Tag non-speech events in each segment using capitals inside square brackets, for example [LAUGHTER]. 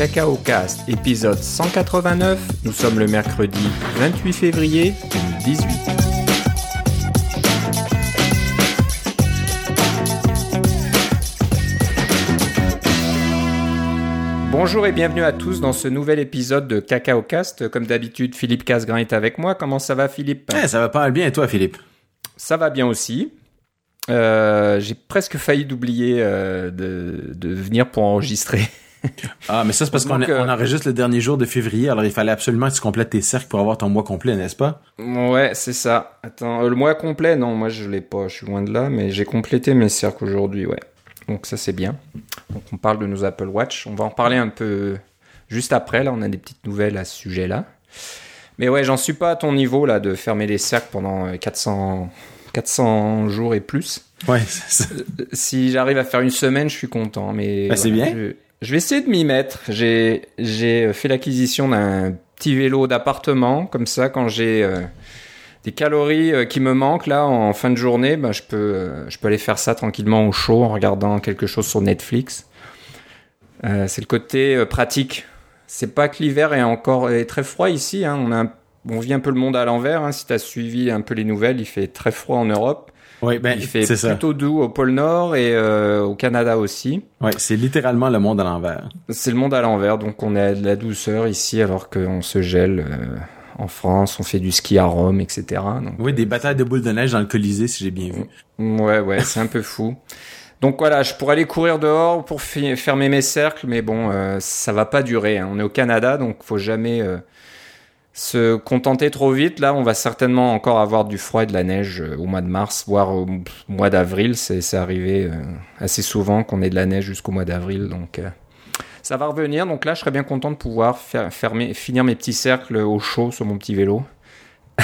Cacao Cast, épisode 189. Nous sommes le mercredi 28 février 2018. Bonjour et bienvenue à tous dans ce nouvel épisode de Cacao Cast. Comme d'habitude, Philippe Casgrain est avec moi. Comment ça va, Philippe? Eh, ça va pas mal bien, et toi, Philippe? Ça va bien aussi. Euh, J'ai presque failli d'oublier euh, de, de venir pour enregistrer. Ah, mais ça, c'est parce qu'on a- euh, enregistre le dernier jour de février, alors il fallait absolument que tu complètes tes cercles pour avoir ton mois complet, n'est-ce pas? Ouais, c'est ça. Attends, euh, le mois complet, non, moi je l'ai pas, je suis loin de là, mais j'ai complété mes cercles aujourd'hui, ouais. Donc ça c'est bien. Donc on parle de nos Apple Watch, on va en parler un peu juste après, là on a des petites nouvelles à ce sujet-là. Mais ouais, j'en suis pas à ton niveau là de fermer les cercles pendant euh, 400, 400 jours et plus. Ouais, ça. Si j'arrive à faire une semaine, je suis content. Mais Bah, c'est bien. Je, je vais essayer de m'y mettre. J'ai j'ai fait l'acquisition d'un petit vélo d'appartement. Comme ça, quand j'ai euh, des calories euh, qui me manquent là en fin de journée, ben, je peux euh, je peux aller faire ça tranquillement au chaud en regardant quelque chose sur Netflix. Euh, c'est le côté euh, pratique. C'est pas que l'hiver est encore très froid ici. Hein. On a on vit un peu le monde à l'envers. Hein. Si tu as suivi un peu les nouvelles, il fait très froid en Europe. Ouais, ben, Il fait c'est ça. plutôt doux au pôle Nord et euh, au Canada aussi. Ouais, c'est littéralement le monde à l'envers. C'est le monde à l'envers, donc on a de la douceur ici alors qu'on se gèle euh, en France, on fait du ski à Rome, etc. Donc, Oui, des batailles de boules de neige dans le Colisée, si j'ai bien vu. ouais, ouais, c'est un peu fou. Donc voilà, je pourrais aller courir dehors pour fermer mes cercles, mais bon, euh, ça va pas durer. hein. On est au Canada, donc faut jamais euh, se contenter trop vite. Là, on va certainement encore avoir du froid et de la neige euh, au mois de mars, voire au mois d'avril. C'est arrivé euh, assez souvent qu'on ait de la neige jusqu'au mois d'avril, donc euh, ça va revenir. Donc là, je serais bien content de pouvoir fermer, finir mes petits cercles au chaud sur mon petit vélo [LAUGHS]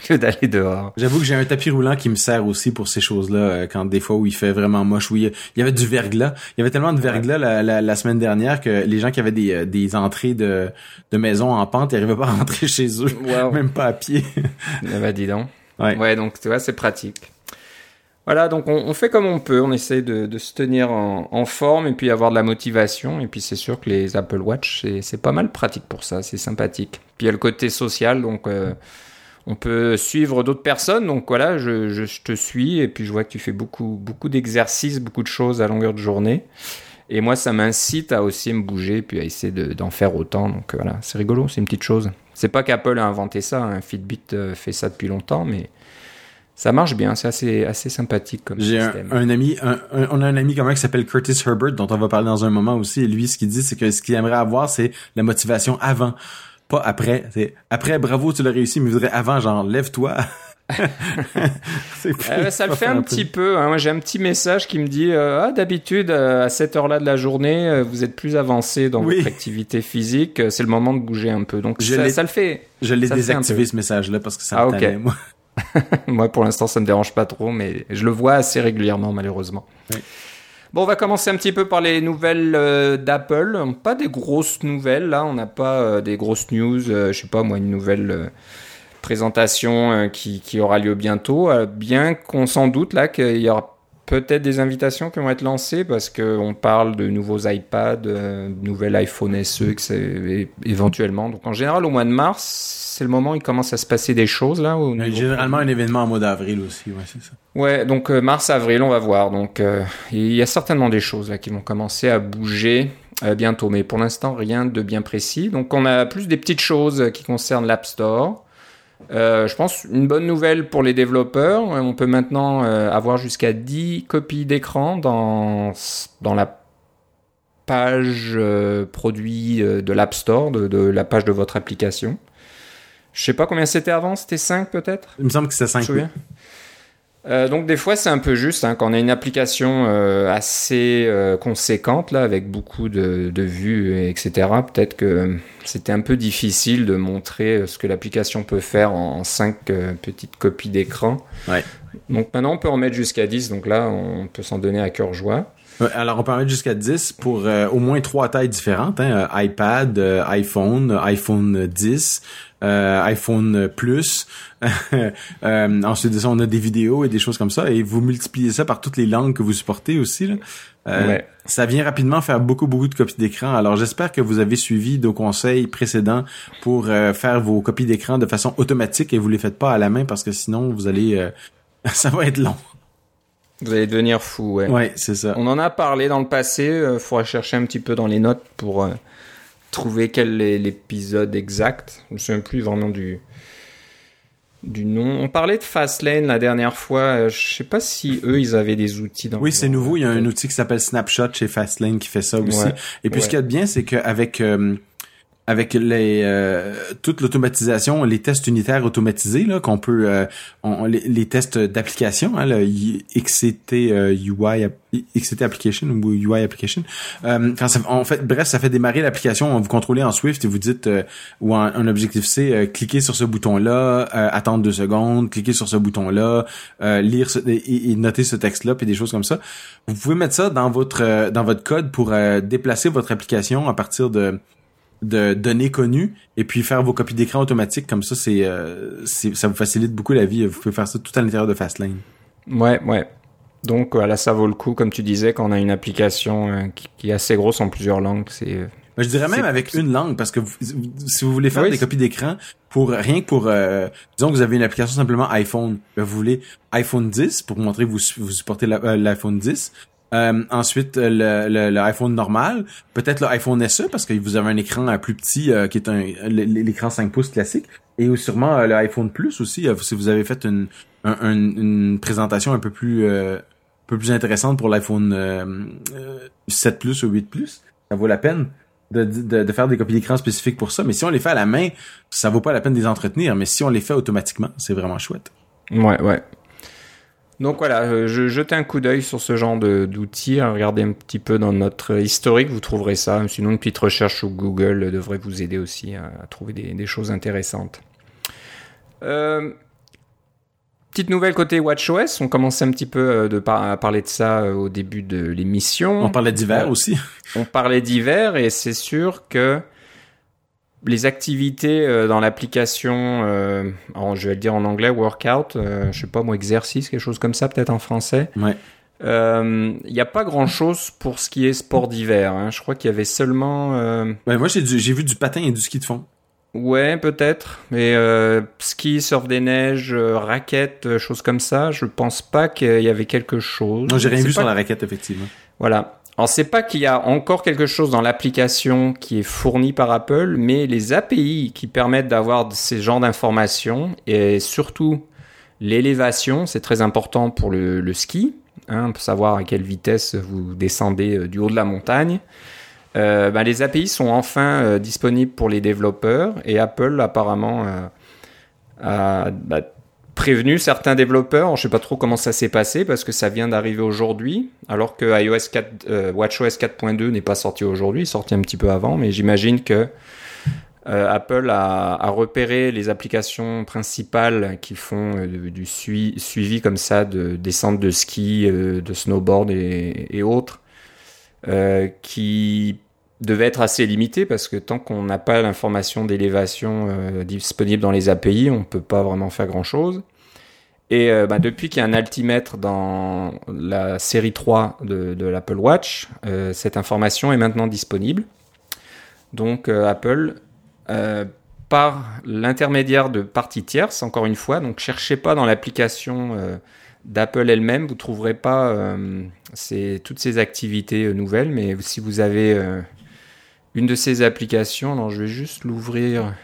[LAUGHS] au lieu d'aller dehors. J'avoue que j'ai un tapis roulant qui me sert aussi pour ces choses-là, euh, quand des fois où il fait vraiment moche, où il y, avait du verglas. Il y avait tellement de verglas la, la, la semaine dernière que les gens qui avaient des, euh, des entrées de, de maison en pente, ils n'arrivaient pas à rentrer [LAUGHS] chez eux, Wow. même pas à pied. Ah bah dis donc. Ouais. Ouais, donc tu vois, c'est pratique. Voilà, donc on, on fait comme on peut, on essaie de, de se tenir en, en forme et puis avoir de la motivation. Et puis c'est sûr que les Apple Watch, c'est- c'est pas mal pratique pour ça, c'est sympathique. Puis il y a le côté social, donc euh, on peut suivre d'autres personnes. Donc voilà, je, je, je te suis et puis je vois que tu fais beaucoup, beaucoup d'exercices, beaucoup de choses à longueur de journée. Et moi, ça m'incite à aussi me bouger puis à essayer de- d'en faire autant. Donc voilà, c'est rigolo, c'est une petite chose. C'est pas qu'Apple a inventé ça, hein. Fitbit euh, fait ça depuis longtemps, mais ça marche bien, c'est assez, assez sympathique comme J'ai un, système. un ami, un- un- on a un ami commun qui s'appelle Curtis Herbert, dont on va parler dans un moment aussi. Et lui, ce qu'il dit, c'est que ce qu'il aimerait avoir, c'est la motivation avant, pas après. C'est après, bravo, tu l'as réussi, mais il voudrait avant, genre, lève-toi. [LAUGHS] Euh, ça le fait un petit peu. hein. Moi, j'ai un petit message qui me dit euh, Ah, d'habitude, euh, à cette heure-là de la journée, euh, vous êtes plus avancé dans Oui. votre activité physique. C'est le moment de bouger un peu. Donc, Je ça, ça le fait. Je l'ai désactivé ce message-là parce que ça Ah, me ok. tannait, moi. [LAUGHS] Moi, pour l'instant, ça me dérange pas trop, mais je le vois assez régulièrement, malheureusement. Oui. Bon, on va commencer un petit peu par les nouvelles euh, d'Apple. Pas des grosses nouvelles, là. On n'a pas euh, des grosses news. euh, je sais pas, moi, une nouvelle présentation qui, qui aura lieu bientôt. Bien qu'on s'en doute, là, qu'il y aura peut-être des invitations qui vont être lancées parce qu'on parle de nouveaux iPads, euh, de nouvelles iPhone SE, éventuellement. Donc, en général, au mois de mars, c'est le moment où il commence à se passer des choses, là. au niveau Généralement, un événement en mois d'avril aussi, ouais, c'est ça. Ouais, donc euh, mars-avril, on va voir. Donc euh, il y a certainement des choses là qui vont commencer à bouger euh, bientôt, mais pour l'instant rien de bien précis. Donc on a plus des petites choses euh, qui concernent l'App Store. Euh, je pense une bonne nouvelle pour les développeurs. Euh, On peut maintenant euh, avoir jusqu'à 10 copies d'écran dans, dans la page euh, produit de l'App Store, de, de la page de votre application. Je sais pas combien c'était avant, c'était 5 peut-être? Il me semble que c'est tu 5 te souviens Euh, donc des fois c'est un peu juste hein, quand on a une application euh, assez euh, conséquente là avec beaucoup de, de vues et etc. Peut-être que c'était un peu difficile de montrer euh, ce que l'application peut faire en 5 petites copies d'écran. Ouais. Donc maintenant on peut en mettre jusqu'à 10 donc là on peut s'en donner à cœur joie. Alors, on peut en mettre jusqu'à 10 pour euh, au moins trois tailles différentes. Hein, euh, iPad, euh, iPhone, euh, iPhone 10, euh, iPhone Plus. [LAUGHS] euh, ensuite de ça, on a des vidéos et des choses comme ça. Et vous multipliez ça par toutes les langues que vous supportez aussi. Là. Euh, Ouais. Ça vient rapidement faire beaucoup, beaucoup de copies d'écran. Alors j'espère que vous avez suivi nos conseils précédents pour euh, faire vos copies d'écran de façon automatique et vous les faites pas à la main parce que sinon vous allez... euh, [LAUGHS] ça va être long. Vous allez devenir fou, ouais. Ouais, c'est ça. On en a parlé dans le passé, euh, faudra chercher un petit peu dans les notes pour euh, trouver quel est l'épisode exact. Je me souviens plus vraiment du du nom. On parlait de Fastlane la dernière fois. euh, je sais pas si eux ils avaient des outils dans Oui, c'est nouveau. Il y a un outil qui s'appelle Snapshot chez Fastlane qui fait ça aussi. Ouais. Et puis ce qu'il y a de bien, c'est qu'avec euh, avec les euh, toute l'automatisation, les tests unitaires automatisés là qu'on peut euh, les, tests d'application, hein, le XCT UI XCT application ou UI application. Euh, quand ça, en fait, bref, ça fait démarrer l'application. Vous contrôlez en Swift et vous dites euh, ou en, en Objective C, euh, cliquez sur ce bouton-là, euh, attendre deux secondes, cliquez sur ce bouton-là, euh, lire ce, et, et noter ce texte-là, puis des choses comme ça. Vous pouvez mettre ça dans votre dans votre code pour déplacer votre application à partir de de données connues et puis faire vos copies d'écran automatiques comme ça c'est euh, ça vous facilite beaucoup la vie vous pouvez faire ça tout à l'intérieur de Fastlane Ouais, ouais. Donc voilà, ça vaut le coup, comme tu disais, quand on a une application euh, qui, qui est assez grosse en plusieurs langues, c'est euh, Mais je dirais même avec une langue parce que vous- si vous voulez faire Oui, des copies d'écran pour rien que pour euh, disons que vous avez une application simplement iPhone ben, vous voulez iPhone 10 pour montrer que vous, vous supportez euh, l'iPhone 10 Euh, ensuite euh, le, le, le iPhone normal peut-être l'iPhone SE parce que vous avez un écran euh, plus petit euh, qui est un l'écran 5 pouces classique et sûrement euh, l'iPhone Plus aussi euh, si vous avez fait une un- un- une présentation un peu plus un peu plus intéressante pour l'iPhone euh, euh, 7 Plus ou 8 Plus ça vaut la peine de, de, de faire des copies d'écran spécifiques pour ça. Mais si on les fait à la main, ça vaut pas la peine de les entretenir. Mais si on les fait automatiquement, c'est vraiment chouette. Ouais, ouais. Donc voilà, euh, je jetais un coup d'œil sur ce genre d'outils, regardez un petit peu dans notre historique, vous trouverez ça. Sinon, une petite recherche sur Google devrait vous aider aussi à, à trouver des, des choses intéressantes. Euh, petite nouvelle côté WatchOS, on commençait un petit peu euh, de par- à parler de ça au début de l'émission. On parlait d'hiver aussi. On parlait d'hiver et c'est sûr que les activités euh, dans l'application, euh, je vais le dire en anglais, workout, euh, je sais pas moi, exercice, quelque chose comme ça peut-être en français. Ouais. Euh, Il n'y a pas grand-chose pour ce qui est sport d'hiver. hein. Je crois qu'il y avait seulement... euh, moi, j'ai vu du patin et du ski de fond. Ouais, peut-être. Mais euh, ski, surf des neiges, euh, raquettes, euh, choses comme ça, je pense pas qu'il y avait quelque chose. Non, j'ai rien C'est vu sur la raquette, effectivement. Voilà. Alors c'est pas qu'il y a encore quelque chose dans l'application qui est fourni par Apple, mais les API qui permettent d'avoir ces genres d'informations et surtout l'élévation, c'est très important pour le, ski, hein, pour savoir à quelle vitesse vous descendez euh, du haut de la montagne. Euh, ben, les API sont enfin euh, disponibles pour les développeurs et Apple apparemment a bah, prévenu certains développeurs. Je sais pas trop comment ça s'est passé parce que ça vient d'arriver aujourd'hui, alors que iOS 4, euh, WatchOS 4.2 n'est pas sorti aujourd'hui, sorti un petit peu avant, mais j'imagine que euh, Apple a, repéré les applications principales qui font euh, du, du sui- suivi comme ça de descente de ski, de snowboard et, et autres, qui devait être assez limité parce que tant qu'on n'a pas l'information d'élévation euh, disponible dans les API, on peut pas vraiment faire grand chose. Et euh, bah, depuis qu'il y a un altimètre dans la série 3 de, l'Apple Watch, euh, cette information est maintenant disponible. Donc Apple, par l'intermédiaire de parties tierces, encore une fois, donc cherchez pas dans l'application d'Apple elle-même, vous trouverez pas toutes ces activités nouvelles, mais si vous avez une de ces applications, alors je vais juste l'ouvrir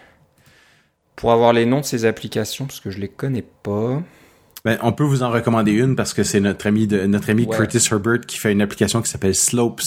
pour avoir les noms de ces applications parce que je les connais pas. Ben, on peut vous en recommander une parce que c'est notre ami de, notre ami Ouais. Curtis Herbert qui fait une application qui s'appelle Slopes.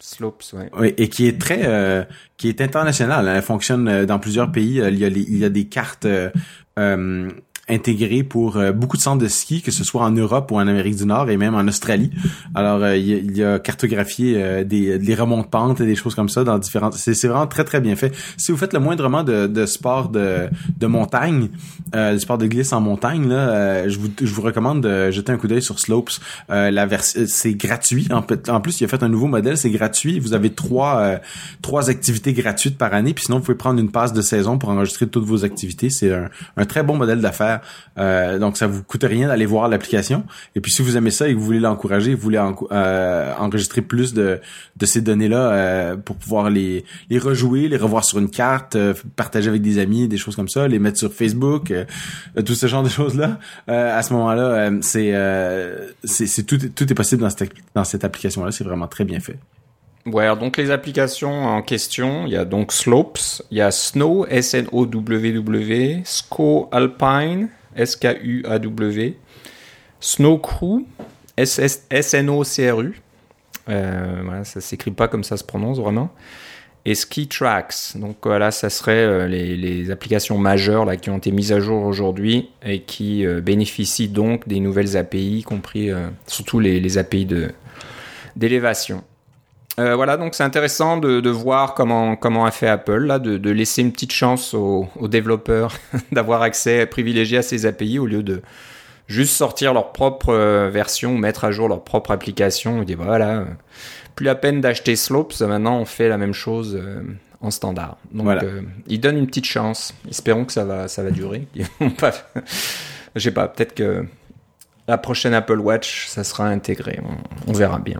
Slopes, ouais. Oui, et qui est très, euh, qui est internationale. Elle fonctionne euh, dans plusieurs pays. Euh, Il y a, les- il y a des cartes euh, euh, intégré pour beaucoup de centres de ski, que ce soit en Europe ou en Amérique du Nord et même en Australie. Alors, il, y a, cartographié des, des remontes pentes et des choses comme ça dans différentes... C'est vraiment très, très bien fait. Si vous faites le moindrement de, de sport de, de montagne, le sport de glisse en montagne, là, je, vous, je vous recommande de jeter un coup d'œil sur Slopes. la c'est gratuit. En, en, plus, il a fait un nouveau modèle, c'est gratuit. Vous avez trois, trois activités gratuites par année, puis sinon, vous pouvez prendre une passe de saison pour enregistrer toutes vos activités. C'est un, très bon modèle d'affaires. Euh, donc, ça vous coûte rien d'aller voir l'application. Et puis, si vous aimez ça et que vous voulez l'encourager, vous voulez euh, enregistrer plus de, de ces données-là euh, pour pouvoir les, les rejouer, les revoir sur une carte, partager avec des amis, des choses comme ça, les mettre sur Facebook, tout ce genre de choses-là. à ce moment-là, c'est c'est tout, tout est possible dans cette, dans cette application-là. C'est vraiment très bien fait. Ouais, donc les applications en question, il y a donc Slopes, il y a Snow, S-N-O-W-W, SCO Alpine, S-K-U-A-W, Snow Crew, S-N-O-C-R-U, euh, voilà, ça s'écrit pas comme ça se prononce vraiment, et Ski Tracks. Donc voilà, ça serait euh, les, applications majeures là, qui ont été mises à jour aujourd'hui et qui euh, bénéficient donc des nouvelles API, y compris euh, surtout les, les API de d'élévation. Euh, voilà, donc c'est intéressant de, de, voir comment comment a fait Apple là, de, de laisser une petite chance aux, aux développeurs [LAUGHS] d'avoir accès privilégié à ces API au lieu de juste sortir leur propre euh, version, mettre à jour leur propre application. On dit voilà, euh, plus la peine d'acheter Slopes, maintenant on fait la même chose en standard. Donc voilà. ils donnent une petite chance. Espérons que ça va ça va durer. [LAUGHS] Je sais pas, peut-être que la prochaine Apple Watch ça sera intégré. on, on verra bien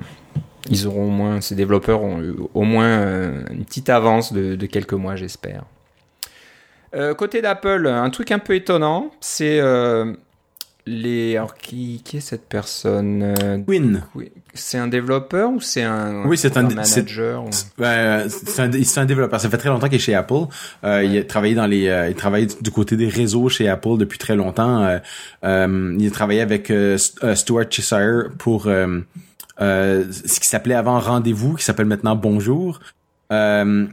ils auront au moins, ces développeurs ont eu au moins euh, une petite avance de, quelques mois, j'espère. Euh, côté d'Apple, un truc un peu étonnant, c'est euh, les. Alors, qui, qui est cette personne Quinn. C'est un développeur ou c'est un, oui, c'est un, manager c'est un, un, développeur. Ça fait très longtemps qu'il est chez Apple. Il a travaillé dans les, il travaille du côté des réseaux chez Apple depuis très longtemps. il a travaillé avec Stuart Cheshire pour euh, ce qui s'appelait avant Rendez-vous, qui s'appelle maintenant Bonjour. Euh,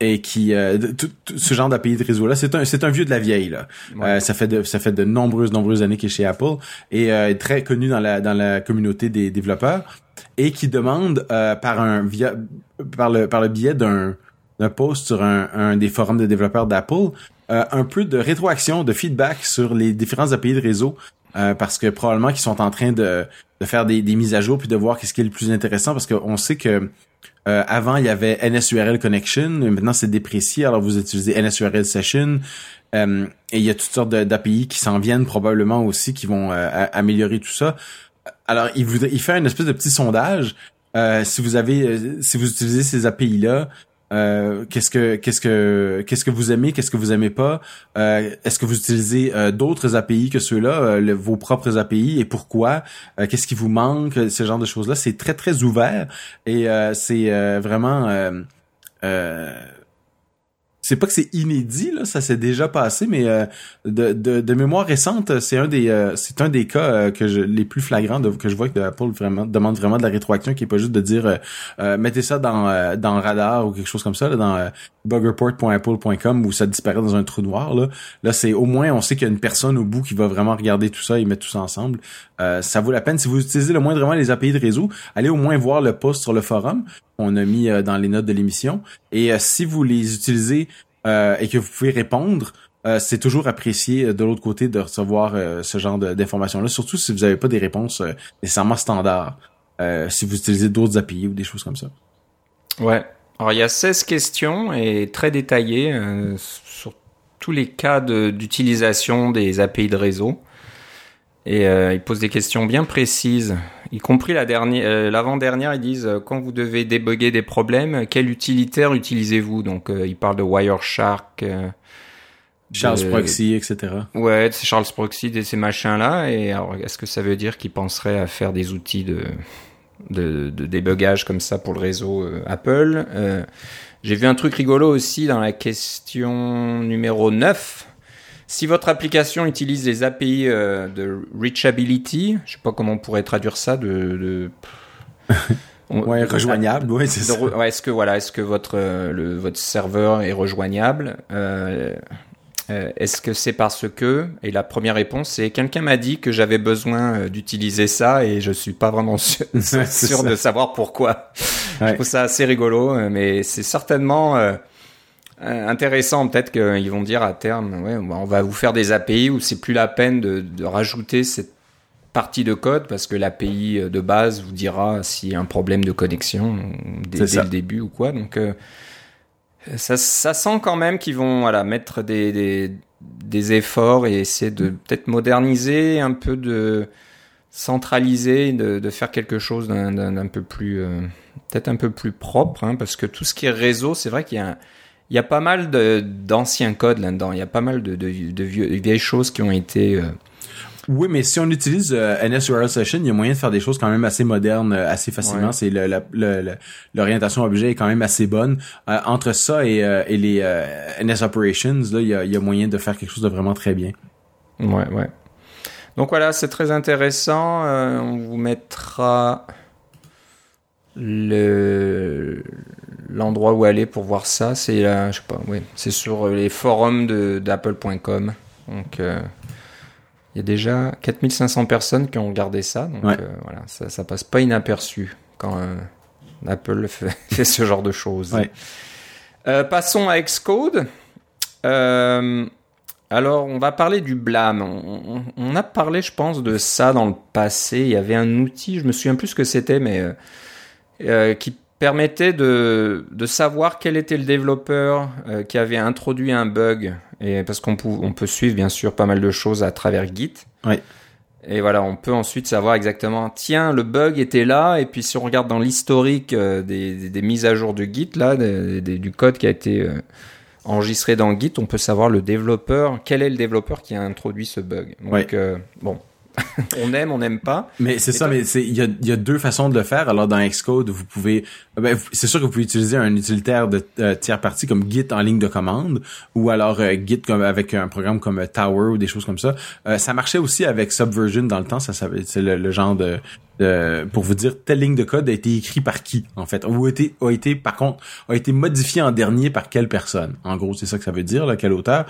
et qui euh, tout, ce genre d'API de réseau là c'est un c'est un vieux de la vieille là euh, ça fait de ça fait de nombreuses nombreuses années qu'il est chez Apple et euh, est très connu dans la dans la communauté des développeurs et qui demande par un via par le par le biais d'un d'un post sur un, un des forums de développeurs d'Apple un peu de rétroaction de feedback sur les différents API de réseau parce que probablement qu'ils sont en train de de faire des, des, mises à jour puis de voir qu'est-ce qui est le plus intéressant parce qu'on sait que euh, avant il y avait NSURL Connection, maintenant c'est déprécié, alors vous utilisez NSURL Session. Euh, et il y a toutes sortes d'API qui s'en viennent probablement aussi qui vont euh, améliorer tout ça. Alors il, voudrait, il fait une espèce de petit sondage. si vous avez, si vous utilisez ces API là, euh, qu'est-ce que qu'est-ce que qu'est-ce que vous aimez, qu'est-ce que vous aimez pas? Euh, Est-ce que vous utilisez euh, d'autres API que ceux-là, vos propres API et pourquoi? Qu'est-ce qui vous manque? Ce genre de choses-là, c'est très très ouvert et c'est vraiment c'est pas que c'est inédit là, ça s'est déjà passé, mais euh, de, de, de, mémoire récente, c'est un des euh, c'est un des cas euh, que je les plus flagrants de, que je vois que Apple vraiment demande vraiment de la rétroaction, qui est pas juste de dire mettez ça dans dans radar ou quelque chose comme ça, là, dans buggerport.apple.com où ça disparaît dans un trou noir là. Là, c'est au moins on sait qu'il y a une personne au bout qui va vraiment regarder tout ça et mettre tout ça ensemble. ça vaut la peine si vous utilisez le moindrement les API de réseau, allez au moins voir le post sur le forum on a mis euh, dans les notes de l'émission. Et euh, si vous les utilisez euh, et que vous pouvez répondre, c'est toujours apprécié de l'autre côté de recevoir ce genre d'informations-là, surtout si vous n'avez pas des réponses nécessairement standards, si vous utilisez d'autres API ou des choses comme ça. Ouais. Alors il y a 16 questions et très détaillées sur tous les cas d'utilisation des API de réseau. Et euh, ils posent des questions bien précises, y compris la dernière, euh, l'avant-dernière. Ils disent euh, quand vous devez débugger des problèmes, quel utilitaire utilisez-vous? Donc euh, ils parlent de Wireshark, Charles Proxy, etc. Ouais, c'est Charles Proxy et ces machins-là. Et alors, est-ce que ça veut dire qu'ils penseraient à faire des outils de, de, de débugage comme ça pour le réseau Apple? J'ai vu un truc rigolo aussi dans la question numéro 9 si votre application utilise les API euh, de reachability, je sais pas comment on pourrait traduire ça, de, de... [LAUGHS] ouais, rejoignable, ouais, c'est ça. est-ce que voilà, est-ce que votre euh, le, votre serveur est rejoignable euh, euh, est-ce que c'est parce que Et la première réponse, c'est quelqu'un m'a dit que j'avais besoin d'utiliser ça et je suis pas vraiment [LAUGHS] sûr, sûr de savoir pourquoi. Je trouve ça assez rigolo, mais c'est certainement intéressant. Peut-être qu'ils vont dire à terme, ouais, on va vous faire des API où c'est plus la peine de, de rajouter cette partie de code parce que l'API de base vous dira s'il y a un problème de connexion dès, dès le début ou quoi. Donc ça, ça sent quand même qu'ils vont voilà, mettre des, des, des, efforts et essayer de peut-être moderniser, un peu de centraliser, de, de faire quelque chose d'un peu plus, euh, peut-être un peu plus propre, hein, parce que tout ce qui est réseau, c'est vrai qu'il y a il y a pas mal d'anciens codes là-dedans. Il y a pas mal de, de, de, vieux, vieilles choses qui ont été euh, oui, mais si on utilise euh, NSURL Session, il y a moyen de faire des choses quand même assez modernes, euh, assez facilement. C'est l'orientation objet est quand même assez bonne. Euh, entre ça et, et les NS Operations, là, il y a, y a moyen de faire quelque chose de vraiment très bien. Ouais, ouais. Donc voilà, c'est très intéressant. on vous mettra le l'endroit où aller pour voir ça. C'est je sais pas, oui, c'est sur les forums d'apple.com. Donc il y a déjà 4500 personnes qui ont regardé ça, donc euh, voilà, ça, ça, passe pas inaperçu quand euh, Apple [LAUGHS] fait, ce genre de choses. Euh, passons à Xcode. alors, on va parler du blâme. On, a parlé, je pense, de ça dans le passé. Il y avait un outil, je me souviens plus ce que c'était, mais qui permettait de, de, savoir quel était le développeur qui avait introduit un bug. Et parce qu'on peut, on peut suivre bien sûr pas mal de choses à travers Git. Et voilà, on peut ensuite savoir exactement, tiens, le bug était là, et puis si on regarde dans l'historique euh, des, des, mises à jour de Git, là, du code qui a été euh, enregistré dans Git, on peut savoir le développeur, quel est le développeur qui a introduit ce bug. Donc, euh, bon, [LAUGHS] on aime, on n'aime pas. Mais c'est ça, mais c'est il y a, y a, deux façons de le faire. Alors dans Xcode, vous pouvez, ben, c'est sûr que vous pouvez utiliser un utilitaire de euh, tiers partie comme Git en ligne de commande, ou alors euh, Git comme avec un programme comme euh, Tower ou des choses comme ça. ça marchait aussi avec Subversion dans le temps. Ça, ça c'est le, genre de, pour vous dire telle ligne de code a été écrit par qui en fait, ou a été, a été par contre a été modifié en dernier par quelle personne. En gros, c'est ça que ça veut dire, là, quel auteur.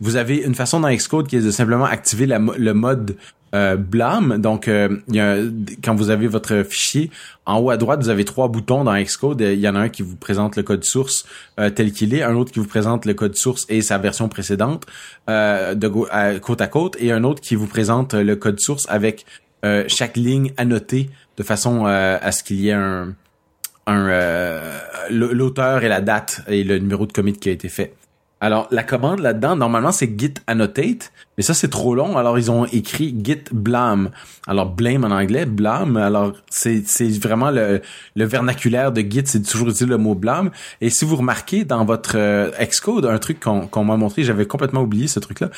vous avez une façon dans Xcode qui est de simplement activer le mode euh, blâme. Donc, euh, y a, quand vous avez votre fichier, en haut à droite, vous avez trois boutons dans Xcode. Il y en a un qui vous présente le code source euh, tel qu'il est, un autre qui vous présente le code source et sa version précédente de côte à côte, et un autre qui vous présente le code source avec chaque ligne annotée de façon à ce qu'il y ait un, un l'auteur et la date et le numéro de commit qui a été fait. Alors, la commande là-dedans, normalement, c'est git annotate, mais ça, c'est trop long. Alors, ils ont écrit git blame. Alors, blame en anglais, blame. Alors, c'est, vraiment le, le vernaculaire de git, c'est toujours utile le mot blame. Et si vous remarquez dans votre euh, Xcode, un truc qu'on, qu'on m'a montré, j'avais complètement oublié ce truc-là.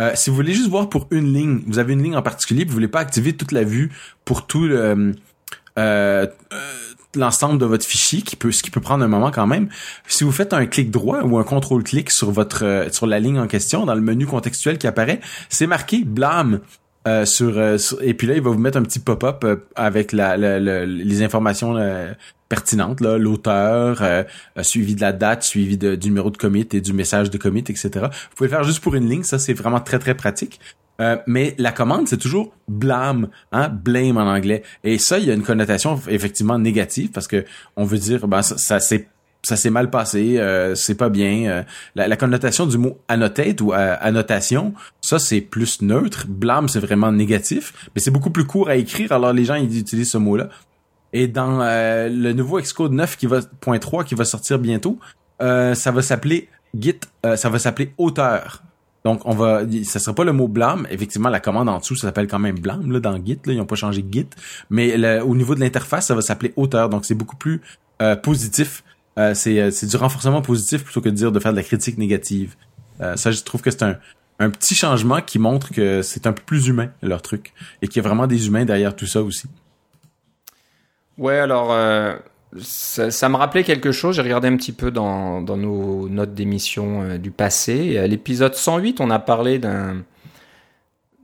Euh, si vous voulez juste voir pour une ligne, vous avez une ligne en particulier, vous voulez pas activer toute la vue pour tout le... Euh, euh l'ensemble de votre fichier, qui peut, ce qui peut prendre un moment quand même. Si vous faites un clic droit ou un contrôle-clic sur votre euh, sur la ligne en question, dans le menu contextuel qui apparaît, c'est marqué blâme. Euh, sur, euh, et puis là il va vous mettre un petit pop-up avec la, les informations pertinentes là l'auteur suivi de la date suivi de, du numéro de commit et du message de commit etc vous pouvez le faire juste pour une ligne ça c'est vraiment très très pratique euh, mais la commande, c'est toujours blâme, hein, blame en anglais. Et ça, il y a une connotation effectivement négative parce que on veut dire, ben ça, ça s'est ça s'est mal passé, euh, c'est pas bien. Euh, la, connotation du mot annotate ou annotation, ça c'est plus neutre. Blâme, c'est vraiment négatif, mais c'est beaucoup plus court à écrire. Alors les gens ils utilisent ce mot-là. Et dans le nouveau Xcode 9 qui va point 3 qui va sortir bientôt, ça va s'appeler Git, ça va s'appeler auteur. Donc, on va, ça sera pas le mot blâme. Effectivement, la commande en dessous, ça s'appelle quand même blâme, là, dans Git, là. Ils ont pas changé Git. Mais au niveau de l'interface, ça va s'appeler auteur. Donc, c'est beaucoup plus euh, positif. Euh, euh, c'est, du renforcement positif plutôt que de dire de faire de la critique négative. ça, je trouve que c'est un, un petit changement qui montre que c'est un peu plus humain, leur truc. Et qu'il y a vraiment des humains derrière tout ça aussi. Ouais, alors, ça, me rappelait quelque chose. J'ai regardé un petit peu dans, dans nos notes d'émission euh, du passé. À l'épisode 108, on a parlé d'un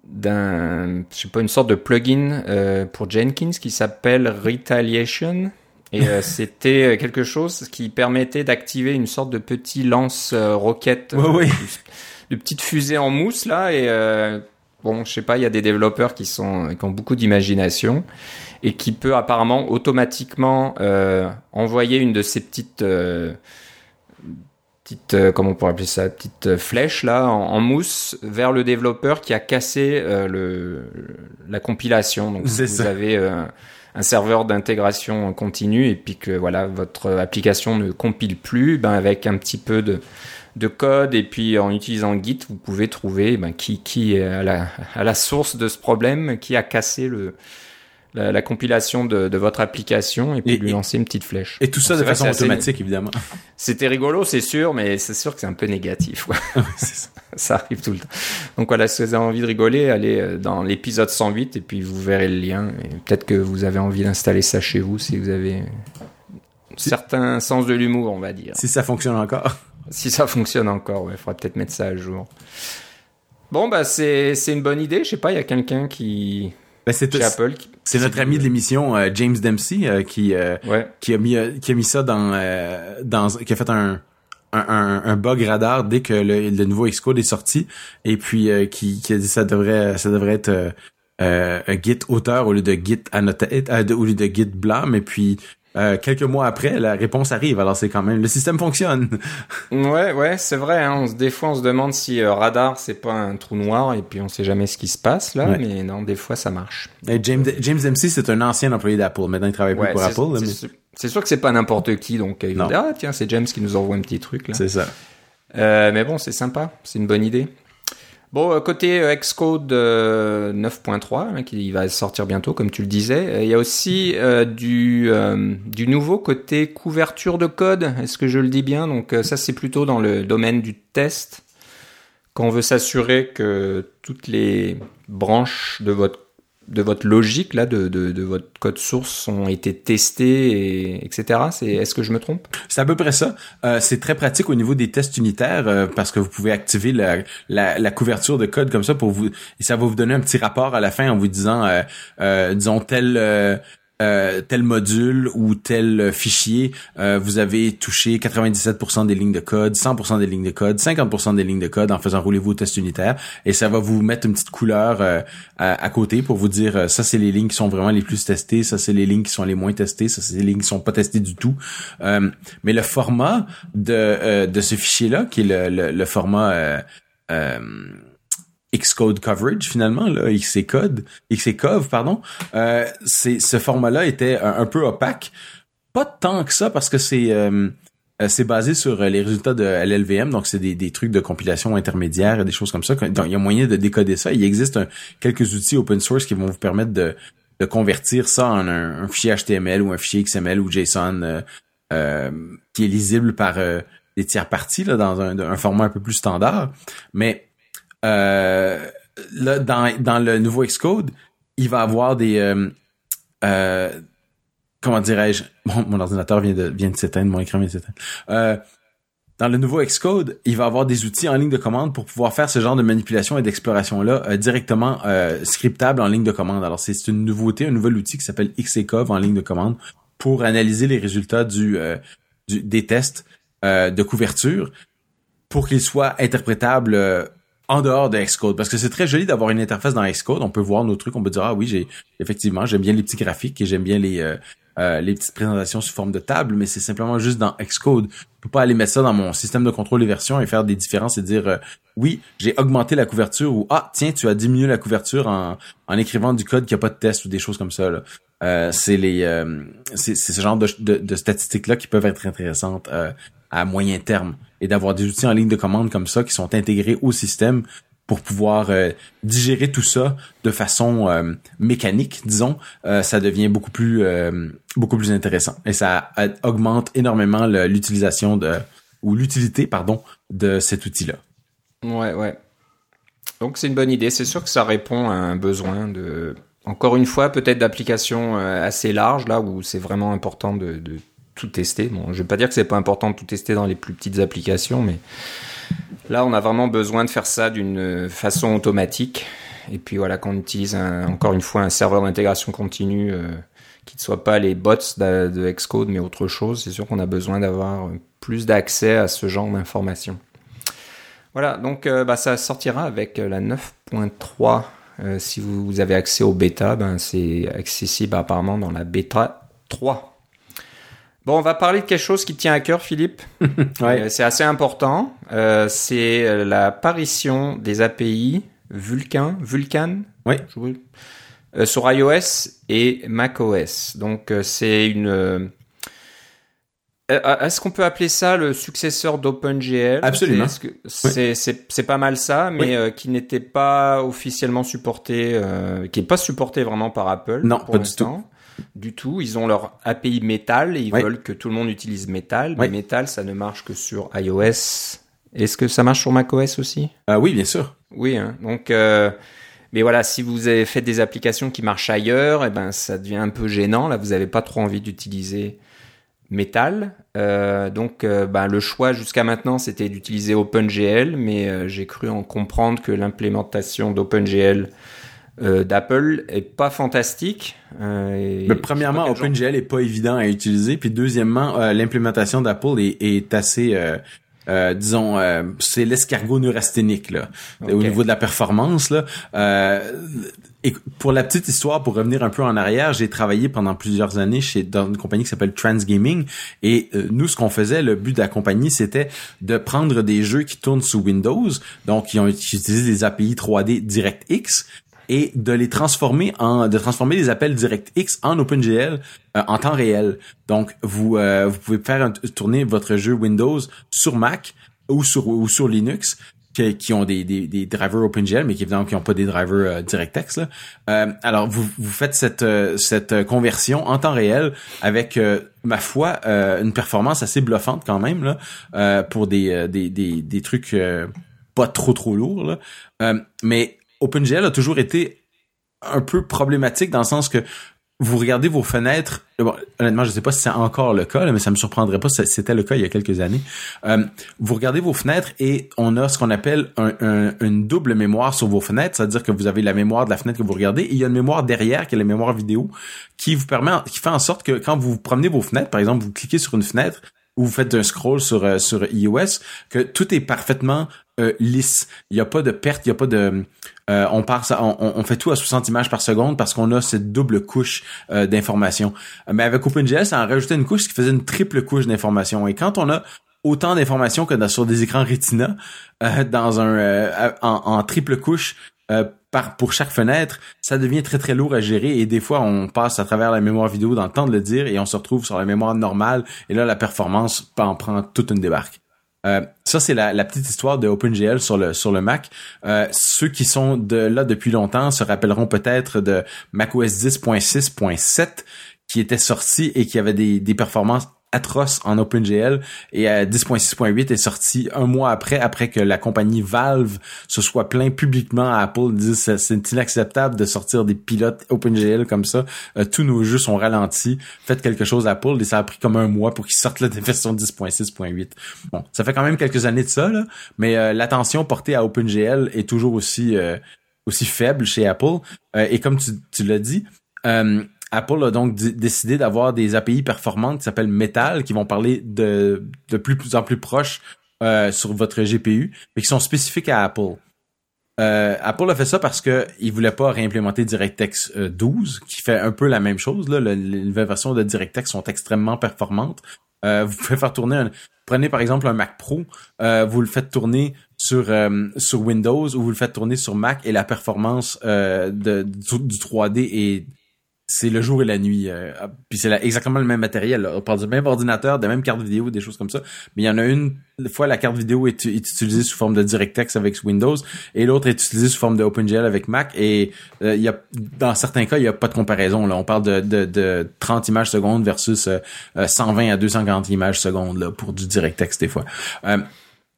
d'un je sais pas une sorte de plugin euh, pour Jenkins qui s'appelle Retaliation et euh, [LAUGHS] c'était quelque chose qui permettait d'activer une sorte de petit lance roquette oui, oui de petites fusées en mousse là et bon, je sais pas, il y a des développeurs qui sont qui ont beaucoup d'imagination et qui peut apparemment automatiquement euh, envoyer une de ces petites euh, petites euh, comment on pourrait appeler ça petite euh, flèche là en, en, mousse vers le développeur qui a cassé le la compilation donc vous ça. avez un serveur d'intégration continue et puis que voilà votre application ne compile plus ben avec un petit peu de de code et puis en utilisant Git vous pouvez trouver ben, qui qui est à la à la source de ce problème qui a cassé le la, la, compilation de, de, votre application et puis et, lui lancer une petite flèche. Et tout ça de façon automatique, assez... évidemment. [LAUGHS] C'était rigolo, c'est sûr, mais c'est sûr que c'est un peu négatif. [LAUGHS] ça. [LAUGHS] ça. arrive tout le temps. Donc voilà, si vous avez envie de rigoler, allez euh, dans l'épisode 108 et puis vous verrez le lien. Peut-être que vous avez envie d'installer ça chez vous si vous avez un certain sens de l'humour, on va dire. Si ça fonctionne encore. Si ça fonctionne encore, il ouais, faudra peut-être mettre ça à jour. Bon, bah c'est une bonne idée. Je sais pas, il y a quelqu'un qui ben c'est Apple. C'est notre ami de l'émission euh, James Dempsey euh, qui euh, ouais. qui a mis qui a mis ça dans dans qui a fait un un, un, bug radar dès que le, le nouveau Xcode est sorti et puis qui, qui a dit ça devrait ça devrait être un Git auteur au lieu de Git annoté au lieu de Git blâme et puis euh, quelques mois après, la réponse arrive. Alors c'est quand même le système fonctionne. [LAUGHS] ouais, ouais, c'est vrai. Hein. On se, des fois, on se demande si euh, radar c'est pas un trou noir et puis on sait jamais ce qui se passe là. Ouais. Mais non, des fois ça marche. Et James James MC c'est un ancien employé d'Apple. Maintenant il travaille ouais, plus pour Apple. C'est mais... sûr, sûr que c'est pas n'importe qui. Donc il dit ah tiens c'est James qui nous envoie un petit truc là. C'est ça. Euh, mais bon c'est sympa, c'est une bonne idée. Bon, côté euh, Xcode euh, 9.3, hein, qui va sortir bientôt, comme tu le disais, il y a aussi euh, du, euh, du nouveau côté couverture de code. Est-ce que je le dis bien? Donc ça, c'est plutôt dans le domaine du test. Quand on veut s'assurer que toutes les branches de votre de votre logique là, de, de, de, votre code source ont été testés, et, etc. C'est, est-ce que je me trompe? C'est à peu près ça. Euh, c'est très pratique au niveau des tests unitaires euh, parce que vous pouvez activer la, la, couverture de code comme ça pour vous, et ça va vous donner un petit rapport à la fin en vous disant, euh, disons tel euh, tel module ou tel fichier, euh, vous avez touché 97% des lignes de code, 100% des lignes de code, 50% des lignes de code en faisant rouler vos tests unitaires et ça va vous mettre une petite couleur euh, à, côté pour vous dire euh, ça c'est les lignes qui sont vraiment les plus testées, ça c'est les lignes qui sont les moins testées, ça c'est les lignes qui sont pas testées du tout. Euh, mais le format de, ce fichier là qui est le, le format Xcode coverage finalement là Xcode Xcode pardon euh, c'est ce format là était un, peu opaque. Pas tant que ça parce que c'est euh, c'est basé sur les résultats de LLVM donc c'est des, des, trucs de compilation intermédiaire et des choses comme ça. Donc il y a moyen de décoder ça. Il existe un, quelques outils open source qui vont vous permettre de, de convertir ça en un, un, fichier HTML ou un fichier XML ou JSON euh, euh, qui est lisible par des tiers parties là dans un, un format un peu plus standard. Mais euh, là, dans, dans le nouveau Xcode, il va avoir des euh, euh, comment dirais-je? Mon ordinateur vient de vient de s'éteindre, mon écran vient de s'éteindre. Dans le nouveau Xcode, il va avoir des outils en ligne de commande pour pouvoir faire ce genre de manipulation et d'exploration là euh, directement scriptable en ligne de commande. Alors c'est une nouveauté, un nouvel outil qui s'appelle Xcov en ligne de commande pour analyser les résultats du, des tests de couverture pour qu'ils soient interprétables en dehors de Xcode. Parce que c'est très joli d'avoir une interface dans Xcode. On peut voir nos trucs on peut dire ah oui j'ai effectivement j'aime bien les petits graphiques et j'aime bien les euh, euh, les petites présentations sous forme de table mais c'est simplement juste dans Xcode. Je peux pas aller mettre ça dans mon système de contrôle des versions et faire des différences et dire euh, oui j'ai augmenté la couverture ou ah tiens tu as diminué la couverture en, en écrivant du code qui a pas de test ou des choses comme ça là. Euh, c'est les c'est ce genre de, de, de statistiques là qui peuvent être intéressantes à moyen terme et d'avoir des outils en ligne de commande comme ça qui sont intégrés au système pour pouvoir euh, digérer tout ça de façon euh, mécanique, disons, euh, ça devient beaucoup plus beaucoup plus intéressant et ça augmente énormément l'utilisation de ou l'utilité pardon de cet outil-là. Ouais, ouais. Donc c'est une bonne idée. C'est sûr que ça répond à un besoin de encore une fois peut-être d'applications assez larges là où c'est vraiment important de, de tout tester. Bon, je vais pas dire que c'est pas important de tout tester dans les plus petites applications, mais là, on a vraiment besoin de faire ça d'une façon automatique. Et puis voilà, qu'on utilise encore une fois un serveur d'intégration continue euh, qui ne soit pas les bots de, de Xcode, mais autre chose. C'est sûr qu'on a besoin d'avoir plus d'accès à ce genre d'informations. Voilà, donc euh, bah, ça sortira avec euh, la 9.3. Euh, si vous avez accès au bêta, ben, c'est accessible apparemment dans la bêta 3. Bon, on va parler de quelque chose qui tient à cœur, Philippe. [LAUGHS] Ouais. c'est assez important. c'est l'apparition des API Vulkan, Vulkan Oui. je- sur iOS et macOS. Donc c'est une euh, Est-ce qu'on peut appeler ça le successeur d'OpenGL? Absolument. C'est- pas mal ça, mais Oui. euh, qui n'était pas officiellement supporté, euh, qui est pas supporté vraiment par Apple. Non, pour pas du l'instant. Du tout. Ils ont leur API Metal et ils Oui. veulent que tout le monde utilise Metal. Oui. Mais Metal, ça ne marche que sur iOS. Est-ce que ça marche sur macOS aussi? Euh, oui, bien sûr. Oui. hein. Donc, euh, mais voilà, si vous avez fait des applications qui marchent ailleurs, eh ben ça devient un peu gênant. Là, vous n'avez pas trop envie d'utiliser Metal. Euh, donc, euh, ben, le choix jusqu'à maintenant, c'était d'utiliser OpenGL, mais j'ai cru en comprendre que l'implémentation d'OpenGL euh, d'Apple est pas fantastique. Euh, et Mais je premièrement, OpenGL est pas évident à utiliser. Puis deuxièmement, euh, l'implémentation d'Apple est, est assez, euh, euh, disons, euh, c'est l'escargot neurasthénique là, au niveau de la performance là. Euh, et pour la petite histoire, pour revenir un peu en arrière, j'ai travaillé pendant plusieurs années chez dans une compagnie qui s'appelle Transgaming. Et nous, ce qu'on faisait, le but de la compagnie, c'était de prendre des jeux qui tournent sous Windows, donc qui ont qui utilisent des API 3D DirectX et de les transformer en de transformer les appels DirectX en OpenGL euh, en temps réel. Donc vous euh, vous pouvez faire tourner votre jeu Windows sur Mac ou sur ou sur Linux qui, qui ont des, des, des drivers OpenGL mais qui évidemment qui ont pas des drivers euh, DirectX là. Euh, alors vous vous faites cette euh, cette conversion en temps réel avec ma foi une performance assez bluffante quand même là pour des, des des des trucs pas trop trop lourds là. Euh, mais OpenGL a toujours été un peu problématique dans le sens que vous regardez vos fenêtres. Bon, honnêtement, je sais pas si c'est encore le cas, mais ça me surprendrait pas si c'était le cas il y a quelques années. Euh, vous regardez vos fenêtres et on a ce qu'on appelle un- un- une double mémoire sur vos fenêtres, c'est-à-dire que vous avez la mémoire de la fenêtre que vous regardez et il y a une mémoire derrière qui est la mémoire vidéo qui vous permet, qui fait en sorte que quand vous promenez vos fenêtres, par exemple, vous cliquez sur une fenêtre ou vous faites un scroll sur euh, sur iOS, que tout est parfaitement euh, lisse. Il n'y a pas de perte, il n'y a pas de euh, on, part, on, on- fait tout à 60 images par seconde parce qu'on a cette double couche euh, d'informations. Mais avec OpenGL, ça en rajoutait une couche qui faisait une triple couche d'informations. Et quand on a autant d'informations que sur des écrans Retina, euh, dans un euh, en, en triple couche euh, pour chaque fenêtre, ça devient très très lourd à gérer et des fois on passe à travers la mémoire vidéo dans le temps de le dire et on se retrouve sur la mémoire normale et là la performance en prend toute une débarque. Euh, ça c'est la, petite histoire de OpenGL sur le sur le Mac. Euh, ceux qui sont de là depuis longtemps se rappelleront peut-être de macOS 10.6.7 qui était sorti et qui avait des, des performances atroces en OpenGL. Et euh, 10.6.8 est sorti un mois après après que la compagnie Valve se soit plaint publiquement à Apple dit c'est inacceptable de sortir des pilotes OpenGL comme ça. Euh, tous nos jeux sont ralentis. Faites quelque chose Apple. Et ça a pris comme un mois pour qu'ils sortent la [LAUGHS] version 10.6.8 bon ça fait quand même quelques années de ça là. Mais euh, l'attention portée à OpenGL est toujours aussi euh, aussi faible chez Apple. Euh, et comme tu, tu l'as dit euh, Apple a donc décidé d'avoir des API performantes qui s'appellent Metal, qui vont parler de, plus, en plus proche euh, sur votre GPU, mais qui sont spécifiques à Apple. Euh, Apple a fait ça parce que il voulait pas réimplémenter DirectX euh, 12, qui fait un peu la même chose. Les nouvelles versions de DirectX sont extrêmement performantes. Euh, vous [LAUGHS] pouvez faire tourner un, prenez par exemple un Mac Pro, euh, vous le faites tourner sur euh, Windows ou vous le faites tourner sur Mac et la performance euh, du 3D est c'est le jour et la nuit. euh, puis c'est exactement le même matériel. Là. On parle du même ordinateur, de la même carte vidéo, des choses comme ça. Mais il y en a une fois la carte vidéo est, est utilisée sous forme de DirectX avec Windows et l'autre est utilisée sous forme de OpenGL avec Mac. Et euh, il y a dans certains cas il y a pas de comparaison. Là, on parle de, de, de 30 images secondes versus euh, euh, 120 à 240 images secondes là, pour du DirectX des fois.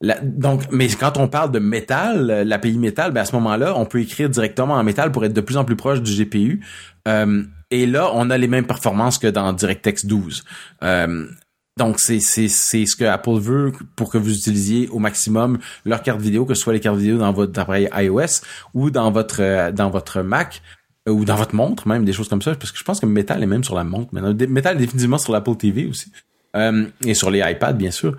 Donc, mais quand on parle de métal, euh, l'API métal, ben à ce moment-là, on peut écrire directement en métal pour être de plus en plus proche du GPU. Euh, et là, on a les mêmes performances que dans DirectX 12. Euh, donc, c'est, c'est, c'est ce que Apple veut pour que vous utilisiez au maximum leur carte vidéo, que ce soit les cartes vidéo dans votre appareil iOS ou dans votre, euh, dans votre Mac ou dans votre montre, même des choses comme ça, parce que je pense que Metal est même sur la montre. Mais Metal est définitivement sur l'Apple TV aussi. Et sur les iPads, bien sûr.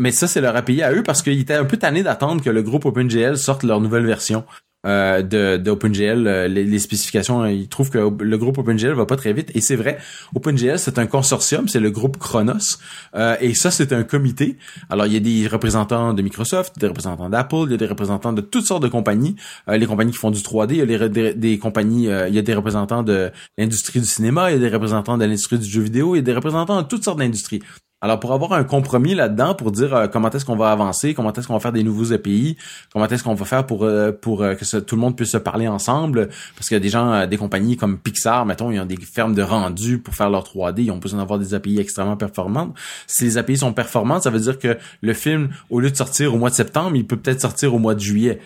Mais ça, c'est leur API à eux parce qu'ils étaient un peu tannés d'attendre que le groupe OpenGL sorte leur nouvelle version euh, de, euh, les, spécifications, ils trouvent que le groupe OpenGL va pas très vite. Et c'est vrai, OpenGL, c'est un consortium, c'est le groupe Chronos. Euh, et ça, c'est un comité. Alors, il y a des représentants de Microsoft, des représentants d'Apple, il y a des représentants de toutes sortes de compagnies. Euh, les compagnies qui font du 3D, il y a des, des, compagnies, il y a des représentants de l'industrie du cinéma, il y a des représentants de l'industrie du jeu vidéo, il y a des représentants de toutes sortes d'industries. Alors pour avoir un compromis là-dedans, pour dire euh, comment est-ce qu'on va avancer, comment est-ce qu'on va faire des nouveaux API, comment est-ce qu'on va faire pour euh, pour euh, que tout le monde puisse se parler ensemble, parce qu'il y a des gens, des compagnies comme Pixar, mettons, ils ont des fermes de rendu pour faire leur 3D, ils ont besoin d'avoir des API extrêmement performantes. Si les API sont performantes, ça veut dire que le film, au lieu de sortir au mois de septembre, il peut peut-être sortir au mois de juillet,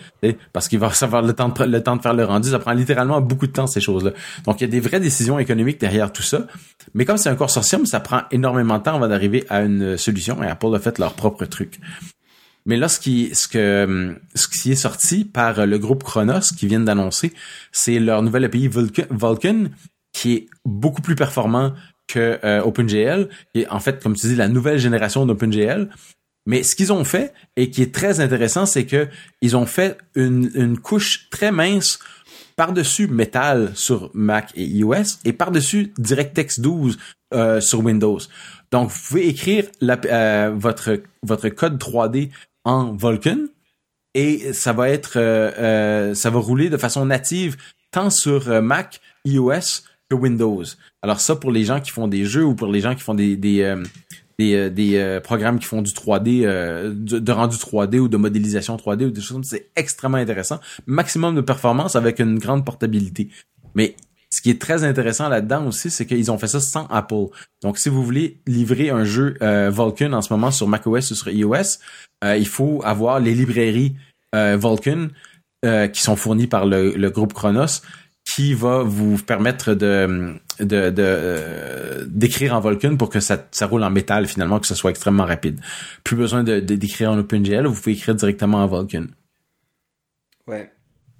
parce qu'il va [LAUGHS] savoir le temps de le temps de faire le rendu. Ça prend littéralement beaucoup de temps ces choses-là. Donc il y a des vraies décisions économiques derrière tout ça. Mais comme c'est un consortium, ça prend énormément de temps avant d'arriver à une solution et Apple a fait leur propre truc. Mais là, ce qui, ce que, ce qui est sorti par le groupe Chronos qui viennent d'annoncer, c'est leur nouvelle API Vulkan, qui est beaucoup plus performant que euh, OpenGL, et en fait, comme tu dis, la nouvelle génération d'OpenGL. Mais ce qu'ils ont fait, et qui est très intéressant, c'est que ils ont fait une, une couche très mince par-dessus Metal sur Mac et iOS et par-dessus DirectX 12 euh, sur Windows. Donc, vous pouvez écrire euh, votre, votre code 3D en Vulkan et ça va être, euh, ça va rouler de façon native tant sur Mac, iOS que Windows. Alors ça, pour les gens qui font des jeux ou pour les gens qui font des, des, des, euh, euh, programmes qui font du 3D, euh, de, rendu 3D ou de modélisation 3D ou des choses comme ça. C'est extrêmement intéressant. Maximum de performance avec une grande portabilité. Mais ce qui est très intéressant là-dedans aussi, c'est qu'ils ont fait ça sans Apple. Donc, si vous voulez livrer un jeu Vulkan en ce moment sur macOS ou sur iOS, il faut avoir les librairies Vulkan qui sont fournies par le, groupe Chronos qui va vous permettre de euh, d'écrire en Vulkan pour que ça, roule en métal finalement, que ce soit extrêmement rapide. Plus besoin de, d'écrire en OpenGL, vous pouvez écrire directement en Vulkan. Ouais.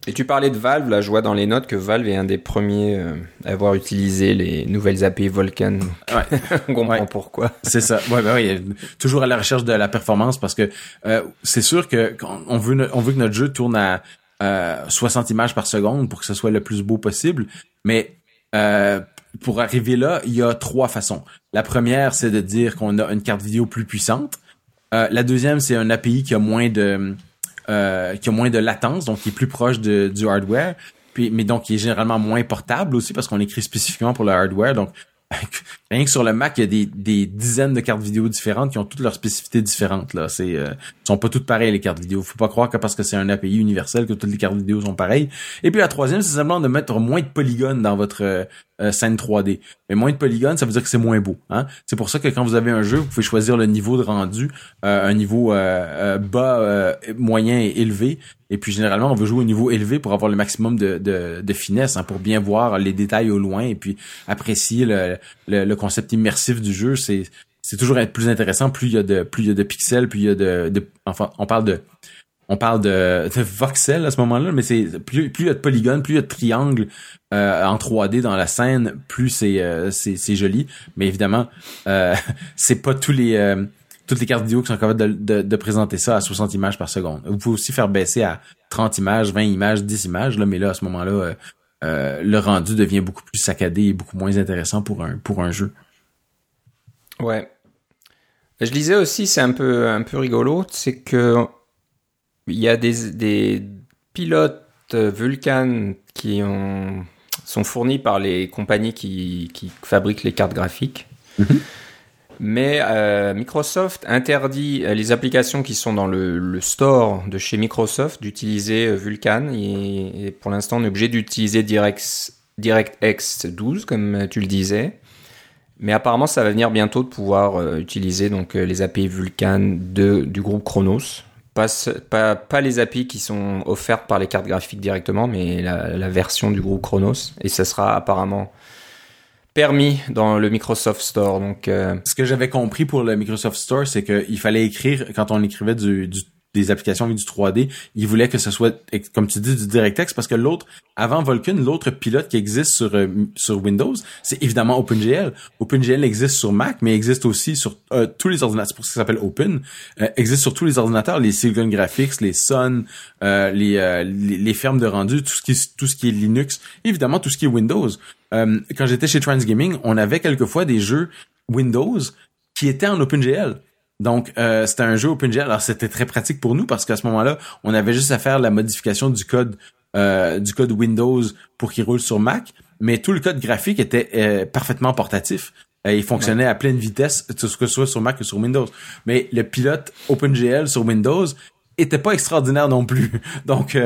Et tu parlais de Valve, là je vois dans les notes que Valve est un des premiers euh, à avoir utilisé les nouvelles API Vulkan. Ouais. [LAUGHS] On comprend pourquoi. C'est ça. Ouais, ben ouais, toujours à la recherche de la performance parce que euh, c'est sûr que on veut on veut que notre jeu tourne à 60 images par seconde pour que ce soit le plus beau possible, mais euh, pour arriver là, il y a trois façons. La première, c'est de dire qu'on a une carte vidéo plus puissante. Euh, la deuxième, c'est un API qui a moins de euh, qui a moins de latence, donc qui est plus proche de, du hardware, puis mais donc qui est généralement moins portable aussi parce qu'on écrit spécifiquement pour le hardware. Donc [LAUGHS] rien que sur le Mac, il y a des, des, dizaines de cartes vidéo différentes qui ont toutes leurs spécificités différentes. Là, c'est euh, sont pas toutes pareilles les cartes vidéo. Faut pas croire que parce que c'est un API universel que toutes les cartes vidéo sont pareilles. Et puis la troisième, c'est simplement de mettre moins de polygones dans votre euh, euh, scène 3D. Mais moins de polygones, ça veut dire que c'est moins beau. Hein? C'est pour ça que quand vous avez un jeu, vous pouvez choisir le niveau de rendu, un niveau bas, moyen et élevé. Et puis généralement, on veut jouer au niveau élevé pour avoir le maximum de, de, de finesse, hein, pour bien voir les détails au loin et puis apprécier le, le, le concept immersif du jeu. C'est c'est toujours plus intéressant plus il y a de plus il y a de pixels, plus il y a de, de enfin on parle de on parle de, de voxels à ce moment-là, mais c'est plus, plus il y a de polygones, plus il y a de triangles euh, en 3D dans la scène, plus c'est euh, c'est joli. Mais évidemment, euh, [LAUGHS] c'est pas tous les euh, toutes les cartes vidéo qui sont capables de, de, présenter ça à 60 images par seconde. Vous pouvez aussi faire baisser à 30 images, 20 images, 10 images, là, mais là, à ce moment-là, euh, le rendu devient beaucoup plus saccadé et beaucoup moins intéressant pour un, pour un jeu. Ouais. Je disais aussi, c'est un peu, un peu rigolo, c'est que il y a des, des pilotes Vulkan qui ont, sont fournis par les compagnies qui, qui fabriquent les cartes graphiques. Mhm. Mais euh, Microsoft interdit les applications qui sont dans le, le store de chez Microsoft d'utiliser euh, Vulkan et, et pour l'instant on est obligé d'utiliser DirectX 12 comme tu le disais. Mais apparemment, ça va venir bientôt de pouvoir euh, utiliser donc euh, les API Vulkan de, du groupe Chronos. Pas, pas, pas, les API qui sont offertes par les cartes graphiques directement, mais la, la, version du groupe Chronos. Et ça sera apparemment permis dans le Microsoft Store. Donc, euh, ce que j'avais compris pour le Microsoft Store, c'est qu'il fallait écrire quand on écrivait du, du des applications avec du 3D, ils voulaient que ce soit, comme tu dis, du DirectX parce que l'autre, avant Vulkan, l'autre pilote qui existe sur euh, sur Windows, c'est évidemment OpenGL. OpenGL existe sur Mac, mais existe aussi sur euh, tous les ordinateurs. C'est pour ça que ça s'appelle Open. Euh, existe sur tous les ordinateurs, les Silicon Graphics, les Sun, les, les, les fermes de rendu, tout ce qui tout ce qui est Linux, évidemment tout ce qui est Windows. quand j'étais chez Transgaming, on avait quelquefois des jeux Windows qui étaient en OpenGL. Donc, euh, c'était un jeu OpenGL. Alors, c'était très pratique pour nous parce qu'à ce moment-là, on avait juste à faire la modification du code euh, du code Windows pour qu'il roule sur Mac, mais tout le code graphique était euh, parfaitement portatif. il fonctionnait à pleine vitesse, que ce soit sur Mac ou sur Windows. Mais le pilote OpenGL sur Windows était pas extraordinaire non plus. [LAUGHS] Donc,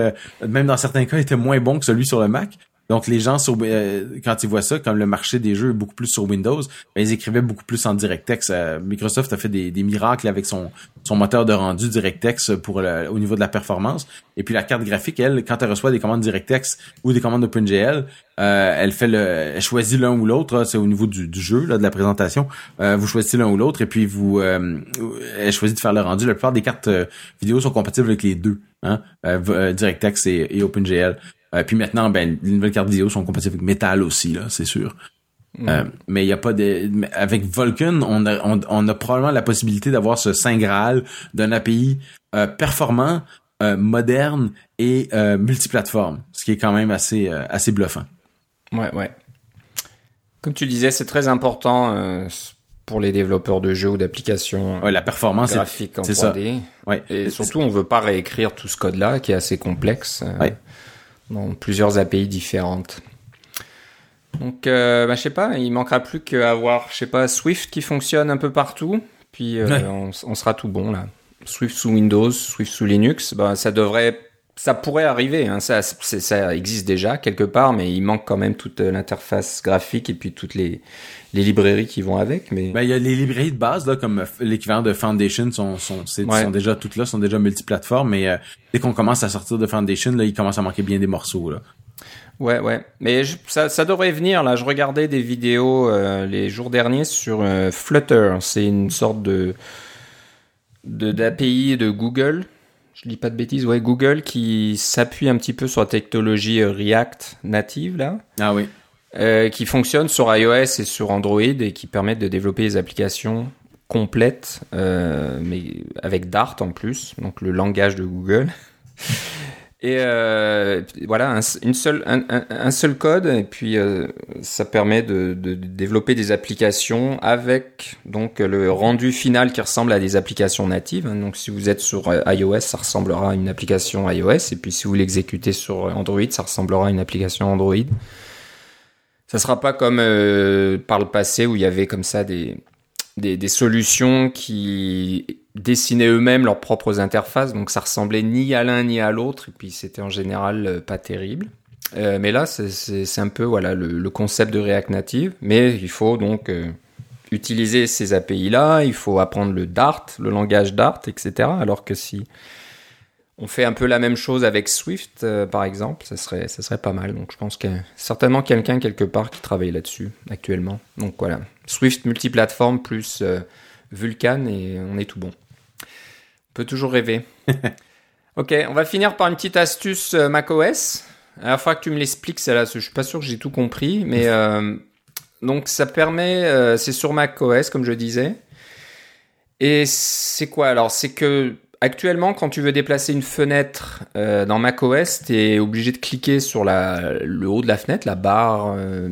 même dans certains cas, il était moins bon que celui sur le Mac. Donc les gens euh, quand ils voient ça, comme le marché des jeux est beaucoup plus sur Windows, ben, ils écrivaient beaucoup plus en DirectX. Euh, Microsoft a fait des, miracles avec son, son moteur de rendu DirectX pour au niveau de la performance. Et puis la carte graphique, elle, quand elle reçoit des commandes DirectX ou des commandes OpenGL, euh, elle fait le, elle choisit l'un ou l'autre. C'est au niveau du, jeu, là, de la présentation. Vous choisissez l'un ou l'autre et puis vous, elle choisit de faire le rendu. La plupart des cartes vidéo sont compatibles avec les deux, hein, DirectX et OpenGL. Euh, puis maintenant, ben, les nouvelles cartes vidéo sont compatibles avec Metal aussi, là, c'est sûr. Euh, mais il y a pas de avec Vulkan, on a, on, a probablement la possibilité d'avoir ce saint graal d'un API euh, performant, moderne et multiplateforme, ce qui est quand même assez assez bluffant. Ouais, ouais. Comme tu disais, c'est très important pour les développeurs de jeux ou d'applications. Ouais, la performance graphique en 3D. Ça. Ouais. Et surtout, on veut pas réécrire tout ce code-là qui est assez complexe. Ouais dans plusieurs API différentes. Donc, euh, bah, je sais pas, il manquera plus qu'à avoir, je sais pas, Swift qui fonctionne un peu partout, puis euh, on, sera tout bon là. Swift sous Windows, Swift sous Linux, bah, ça devrait, ça pourrait arriver. Hein. Ça, ça existe déjà quelque part, mais il manque quand même toute l'interface graphique et puis toutes les, les librairies qui vont avec. Mais ben, il y a les librairies de base là, comme l'équivalent de Foundation, sont sont, sont déjà toutes là, sont déjà multiplateformes, mais euh, dès qu'on commence à sortir de Foundation, là, il commence à manquer bien des morceaux là. Ouais, ouais. Mais ça, ça devrait venir, là. Je regardais des vidéos euh, les jours derniers sur euh, Flutter. C'est une sorte de d'API de, Google. Je dis pas de bêtises. Ouais, Google qui s'appuie un petit peu sur la technologie React native, là. Ah oui. Euh, qui fonctionne sur iOS et sur Android et qui permettent de développer des applications complètes, euh, mais avec Dart en plus, donc le langage de Google. Et euh, voilà, un, une seule, un, un, seul code, et puis euh, ça permet de, de, développer des applications avec donc le rendu final qui ressemble à des applications natives. Donc si vous êtes sur euh, iOS, ça ressemblera à une application iOS, et puis si vous l'exécutez sur Android, ça ressemblera à une application Android. Ça sera pas comme euh, par le passé où il y avait comme ça des, des, des solutions qui dessinaient eux-mêmes leurs propres interfaces, donc ça ressemblait ni à l'un ni à l'autre, et puis c'était en général euh, pas terrible. Euh, mais là, c'est un peu voilà le, concept de React Native, mais il faut donc euh, utiliser ces API-là, il faut apprendre le Dart, le langage Dart, etc. Alors que si on fait un peu la même chose avec Swift, par exemple, ça serait, ça serait pas mal. Donc je pense qu'il y a certainement quelqu'un quelque part qui travaille là-dessus actuellement. Donc voilà, Swift multiplateforme plus euh, Vulkan et on est tout bon. On peut toujours rêver. [LAUGHS] ok, on va finir par une petite astuce euh, macOS. La fois que tu me l'expliques, c'est là, je suis pas sûr que j'ai tout compris, mais [LAUGHS] donc ça permet, c'est sur macOS comme je disais. Et c'est quoi? Alors C'est que Actuellement, quand tu veux déplacer une fenêtre euh, dans macOS, tu es obligé de cliquer sur la, le haut de la fenêtre, la barre, euh,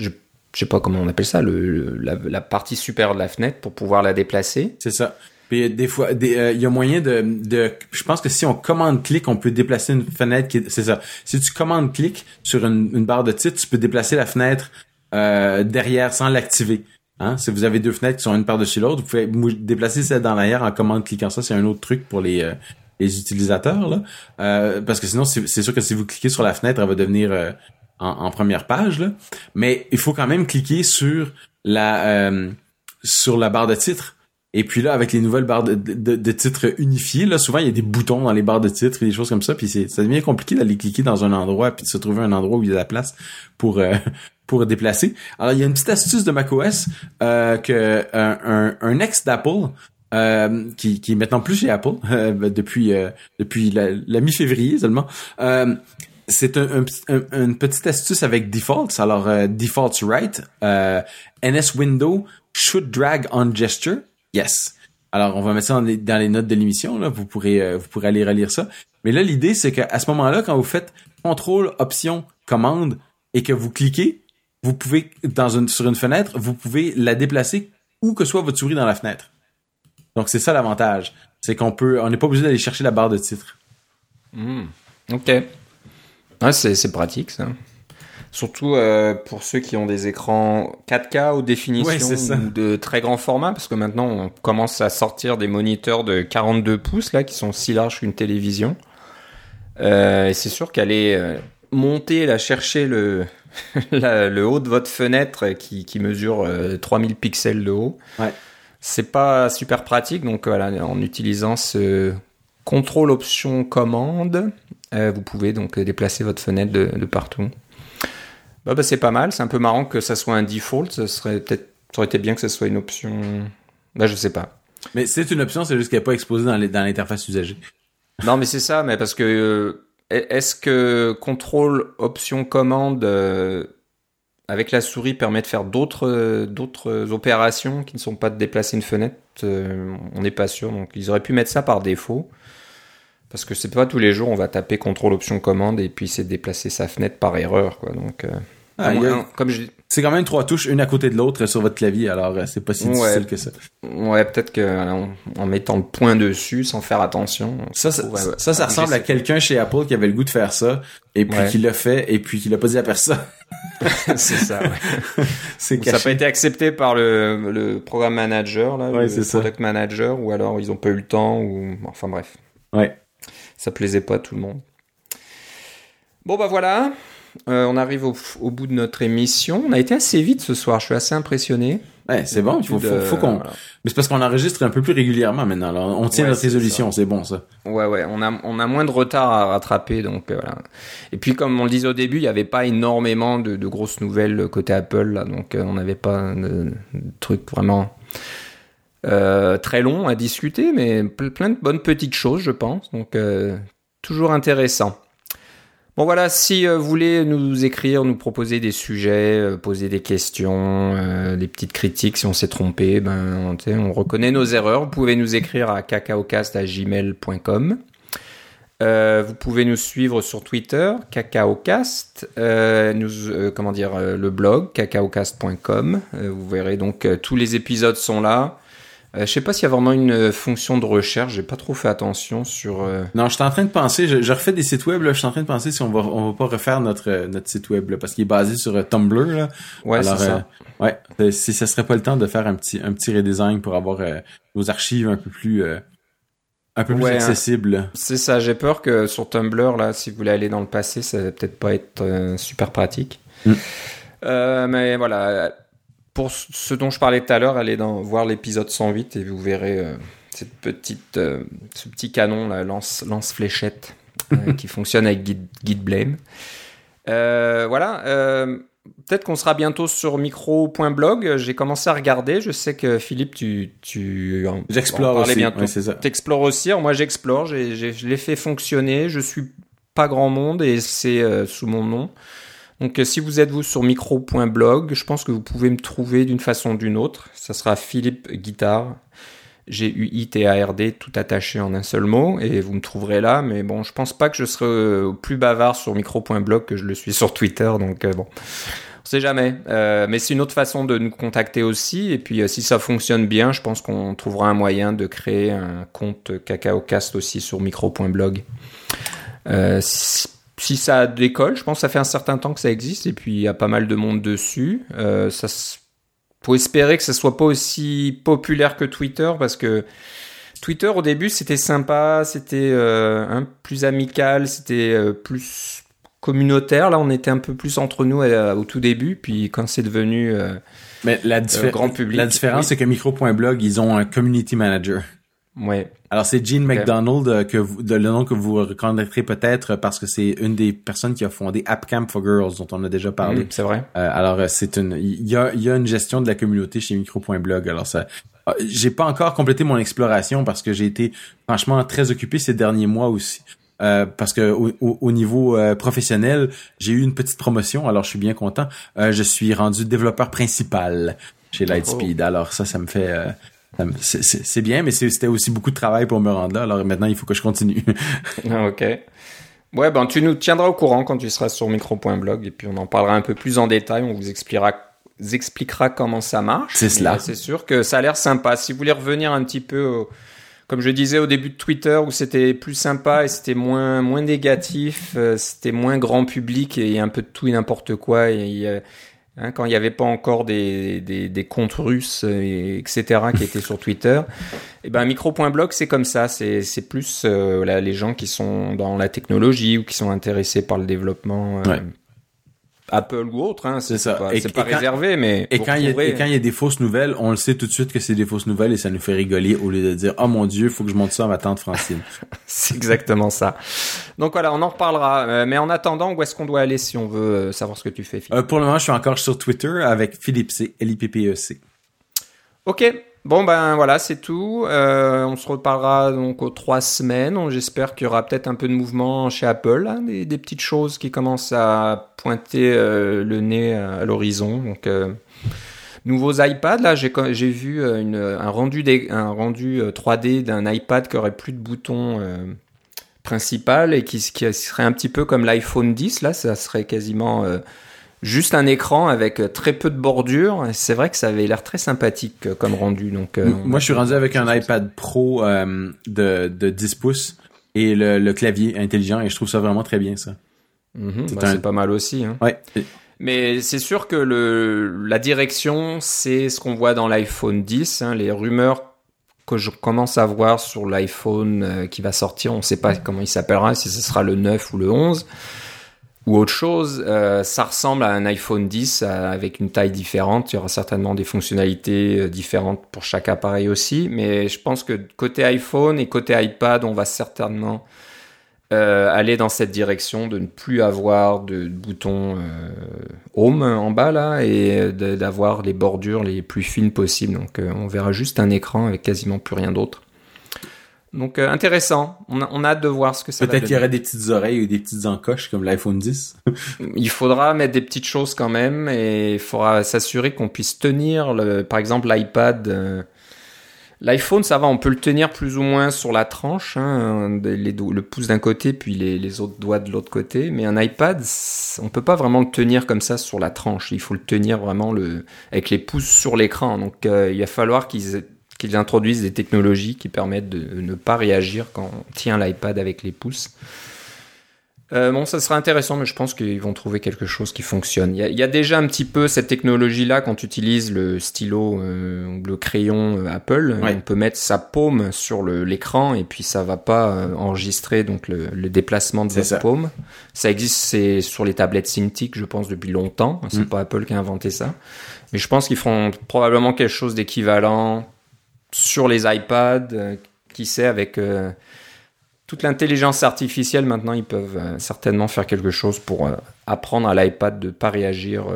je, je sais pas comment on appelle ça, le, la, partie supérieure de la fenêtre pour pouvoir la déplacer. C'est ça. Puis des fois, euh, il y a moyen de, de, je pense que si on commande clic, on peut déplacer une fenêtre qui, c'est ça. Si tu commandes clic sur une, une, barre de titre, tu peux déplacer la fenêtre euh, derrière sans l'activer. Hein? Si vous avez deux fenêtres qui sont une par-dessus l'autre, vous pouvez déplacer celle dans l'arrière en commande cliquant ça. C'est un autre truc pour les, euh, les utilisateurs. Là. Euh, parce que sinon, c'est sûr que si vous cliquez sur la fenêtre, elle va devenir euh, en, première page. Là. Mais il faut quand même cliquer sur la sur la barre de titre. Et puis là, avec les nouvelles barres de, de, de titres unifiées, là, souvent il y a des boutons dans les barres de titres et des choses comme ça, puis ça devient compliqué d'aller cliquer dans un endroit puis de se trouver un endroit où il y a la place pour [LAUGHS] pour déplacer. Alors, il y a une petite astuce de macOS euh, que un, un, ex d'Apple euh, qui, qui est maintenant plus chez Apple [LAUGHS] euh, depuis depuis la, la mi-février seulement. C'est un, une petite astuce avec defaults. Alors defaults right, NS window should drag on gesture. Yes. Alors on va mettre ça dans les, dans les notes de l'émission là. Vous pourrez vous pourrez aller relire ça. Mais là l'idée c'est qu'à ce moment-là quand vous faites contrôle option commande et que vous cliquez, vous pouvez dans une sur une fenêtre, vous pouvez la déplacer où que soit votre souris dans la fenêtre. Donc c'est ça l'avantage, c'est qu'on peut, on n'est pas obligé d'aller chercher la barre de titre. Hmm. Ok. C'est pratique ça. Surtout euh, pour ceux qui ont des écrans 4K ou définition ou de très grand format, parce que maintenant on commence à sortir des moniteurs de 42 pouces là qui sont si larges qu'une télévision. Euh, et c'est sûr qu'aller euh, monter là chercher le [LAUGHS] le haut de votre fenêtre qui, qui mesure 3000 pixels de haut. Ouais c'est pas super pratique, donc voilà, en utilisant ce contrôle option commande, vous pouvez donc déplacer votre fenêtre de, partout. Bah, bah, c'est pas mal, c'est un peu marrant que ça soit un default, ça serait peut-être ça aurait été bien que ce soit une option. Bah je sais pas. Mais c'est une option, c'est juste qu'elle n'est pas exposée dans l'interface usagée. [LAUGHS] Non mais c'est ça, mais parce que euh, est-ce que contrôle option commande euh, avec la souris permet de faire d'autres d'autres opérations qui ne sont pas de déplacer une fenêtre? Euh, on n'est pas sûr, donc ils auraient pu mettre ça par défaut. Parce que c'est pas tous les jours on va taper contrôle option commande et puis c'est déplacer sa fenêtre par erreur quoi. Donc euh, ah, comme je c'est quand même trois touches une à côté de l'autre sur votre clavier alors euh, c'est pas si difficile que ça. Ouais, peut-être que en, mettant le point dessus sans faire attention. Ça ça, ça, ressemble à quelqu'un chez Apple qui avait le goût de faire ça et puis qui l'a fait et puis qui l'a pas dit à personne. [LAUGHS] c'est ça. Ouais. [LAUGHS] ça n'a pas été accepté par le, le programme manager là, le product manager ou alors ils ont pas eu le temps ou enfin bref. Ouais. Ça plaisait pas à tout le monde. Bon bah voilà, euh, on arrive au, bout de notre émission. On a été assez vite ce soir. Je suis assez impressionné. Ouais, c'est bon. Il faut, faut, qu'on. Mais c'est parce qu'on enregistre un peu plus régulièrement maintenant. Alors, on tient notre résolution. C'est bon ça. Ouais, ouais. On a, on a moins de retard à rattraper. Donc euh, voilà. Et puis, comme on le disait au début, il n'y avait pas énormément de, grosses nouvelles côté Apple. Là, donc, euh, on n'avait pas de, trucs vraiment. Très longs à discuter, mais plein de bonnes petites choses, je pense. Donc, toujours intéressant. Bon voilà, si euh, vous voulez nous écrire, nous proposer des sujets, euh, poser des questions, euh, des petites critiques si on s'est trompé, ben on reconnaît nos erreurs. Vous pouvez nous écrire à cacaocast@gmail.com. vous pouvez nous suivre sur Twitter, cacaocast, comment dire, le blog cacaocast.com. vous verrez donc tous les épisodes sont là. Euh, je sais pas s'il y a vraiment une euh, fonction de recherche. J'ai pas trop fait attention sur. Euh, non, je suis en train de penser. Je, refais des sites web. Là, je suis en train de penser si on va on va pas refaire notre notre site web là, parce qu'il est basé sur Tumblr. Là. Ouais, c'est ça. ouais, si ça serait pas le temps de faire un petit un petit redesign pour avoir nos archives un peu plus un peu plus hein. accessibles. C'est ça. J'ai peur que sur Tumblr là, si vous voulez aller dans le passé, ça va peut-être pas être super pratique. Mm. mais voilà pour ce dont je parlais tout à l'heure, allez dans, voir l'épisode 108 et vous verrez euh, cette petite, euh, ce petit canon, lance, lance fléchette, euh, [LAUGHS] qui fonctionne avec Git, Blame. voilà. Peut-être qu'on sera bientôt sur micro.blog. J'ai commencé à regarder. Je sais que Philippe, tu, tu j'explore aussi. bientôt. Tu explores aussi. moi, j'explore. Je l'ai fait fonctionner. Je suis pas grand monde et c'est sous mon nom. Donc euh, si vous êtes vous sur micro.blog, je pense que vous pouvez me trouver d'une façon ou d'une autre. Ça sera Philippe Guitard, G-U-I-T-A-R-D, tout attaché en un seul mot, et vous me trouverez là. Mais bon, je pense pas que je serai euh, plus bavard sur micro.blog que je le suis sur Twitter, donc euh, bon. On sait jamais, mais c'est une autre façon de nous contacter aussi. Et puis, si ça fonctionne bien, je pense qu'on trouvera un moyen de créer un compte CacaoCast aussi sur micro.blog. Euh, si ça décolle, je pense que ça fait un certain temps que ça existe et puis il y a pas mal de monde dessus. Euh, ça faut espérer que ça soit pas aussi populaire que Twitter parce que Twitter au début c'était sympa, c'était euh, un plus amical, c'était euh, plus communautaire. Là, on était un peu plus entre nous euh, au tout début, puis quand c'est devenu mais la grand public, la différence c'est que micro.blog ils ont un community manager. Ouais. Alors c'est Gene McDonald euh, que vous, de, le nom que vous reconnaîtrez peut-être parce que c'est une des personnes qui a fondé App Camp for Girls dont on a déjà parlé. Mm, c'est vrai. Euh, alors euh, c'est une, il y a, il y a une gestion de la communauté chez Micro.blog. Alors ça, j'ai pas encore complété mon exploration parce que j'ai été franchement très occupé ces derniers mois aussi. Euh, parce que au, au, niveau professionnel, j'ai eu une petite promotion, alors je suis bien content. je suis rendu développeur principal chez Lightspeed. Oh. Alors ça, ça me fait c'est bien, mais c'était aussi beaucoup de travail pour me rendre là. Alors maintenant, il faut que je continue. [LAUGHS] Ah, ok. Ouais, ben tu nous tiendras au courant quand tu seras sur micro.blog et puis on en parlera un peu plus en détail. On vous expliquera, expliquera comment ça marche. C'est cela. C'est sûr que ça a l'air sympa. Si vous voulez revenir un petit peu, comme je disais au début de Twitter, où c'était plus sympa et c'était moins moins négatif, euh, c'était moins grand public et un peu de tout et n'importe quoi. Et, Hein, quand il n'y avait pas encore des, des, des comptes russes, et, etc., qui étaient sur Twitter. Et eh ben, micro.blog, c'est comme ça. C'est, plus euh, là, les gens qui sont dans la technologie ou qui sont intéressés par le développement. Euh, Apple ou autre, hein, c'est ça. C'est pas, réservé, mais et quand il y a quand il y a des fausses nouvelles, on le sait tout de suite que c'est des fausses nouvelles et ça nous fait rigoler au lieu de dire oh mon dieu, faut que je monte ça à ma tante Francine. [LAUGHS] c'est exactement ça. Donc voilà, on en reparlera. Euh, mais en attendant, où est-ce qu'on doit aller si on veut euh, savoir ce que tu fais Philippe? Euh, Pour le moment, je suis encore sur Twitter avec Philippe C, L I P P E C. Ok. Bon ben voilà, c'est tout. Euh, on se reparlera donc aux trois semaines. J'espère qu'il y aura peut-être un peu de mouvement chez Apple, hein, des, petites choses qui commencent à pointer euh, le nez à l'horizon. Donc euh, nouveaux iPads là, j'ai vu un rendu 3D d'un iPad qui aurait plus de boutons principal et qui, qui, serait un petit peu comme l'iPhone 10 là, ça serait quasiment juste un écran avec euh, très peu de bordure. C'est vrai que ça avait l'air très sympathique euh, comme rendu. Donc, euh, Moi, je suis rendu avec un iPad Pro de, de 10 pouces et le, clavier intelligent et je trouve ça vraiment très bien, ça. Mhm, bah, c'est pas mal aussi. Hein. Ouais. Mais c'est sûr que le, la direction, c'est ce qu'on voit dans l'iPhone 10. Hein, les rumeurs que je commence à voir sur l'iPhone qui va sortir, on ne sait pas comment il s'appellera, si ce sera le 9 ou le 11 ou autre chose, euh, ça ressemble à un iPhone 10 euh, avec une taille différente. Il y aura certainement des fonctionnalités euh, différentes pour chaque appareil aussi, mais je pense que côté iPhone et côté iPad, on va certainement aller dans cette direction de ne plus avoir de, bouton Home en bas là et d'avoir les bordures les plus fines possibles. Donc on verra juste un écran avec quasiment plus rien d'autre. Donc euh, intéressant. On a, on a, hâte de voir ce que ça va Peut-être qu'il y aurait des petites oreilles ou des petites encoches comme l'iPhone 10. [LAUGHS] il faudra mettre des petites choses quand même et il faudra s'assurer qu'on puisse tenir, le, par exemple l'iPad. Euh, L'iPhone, ça va, on peut le tenir plus ou moins sur la tranche, hein, les, le pouce d'un côté puis les, les, autres doigts de l'autre côté. Mais un iPad, on peut pas vraiment le tenir comme ça sur la tranche. Il faut le tenir vraiment le, avec les pouces sur l'écran. Donc euh, il va falloir qu'ils qu'ils introduisent des technologies qui permettent de ne pas réagir quand on tient l'iPad avec les pouces. Euh, bon, ça sera intéressant, mais je pense qu'ils vont trouver quelque chose qui fonctionne. Il y, a, déjà un petit peu cette technologie-là quand tu utilises le stylo euh, ou le crayon euh, Apple. On peut mettre sa paume sur l'écran et puis ça va pas enregistrer donc le, déplacement de sa paume. Ça existe c'est sur les tablettes Cintiq, je pense, depuis longtemps. C'est mm. pas Apple qui a inventé ça. Mais je pense qu'ils feront probablement quelque chose d'équivalent sur les iPads, euh, qui sait, avec euh, toute l'intelligence artificielle, maintenant, ils peuvent euh, certainement faire quelque chose pour apprendre à l'iPad de ne pas réagir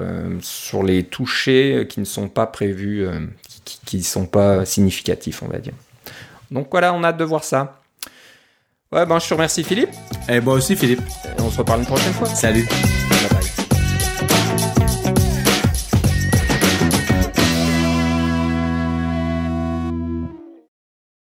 sur les touchés qui ne sont pas prévus, qui ne sont pas significatifs, on va dire. Donc voilà, on a hâte de voir ça. Ouais, ben je te remercie Philippe. Et moi aussi Philippe. on se reparle une prochaine fois. Salut.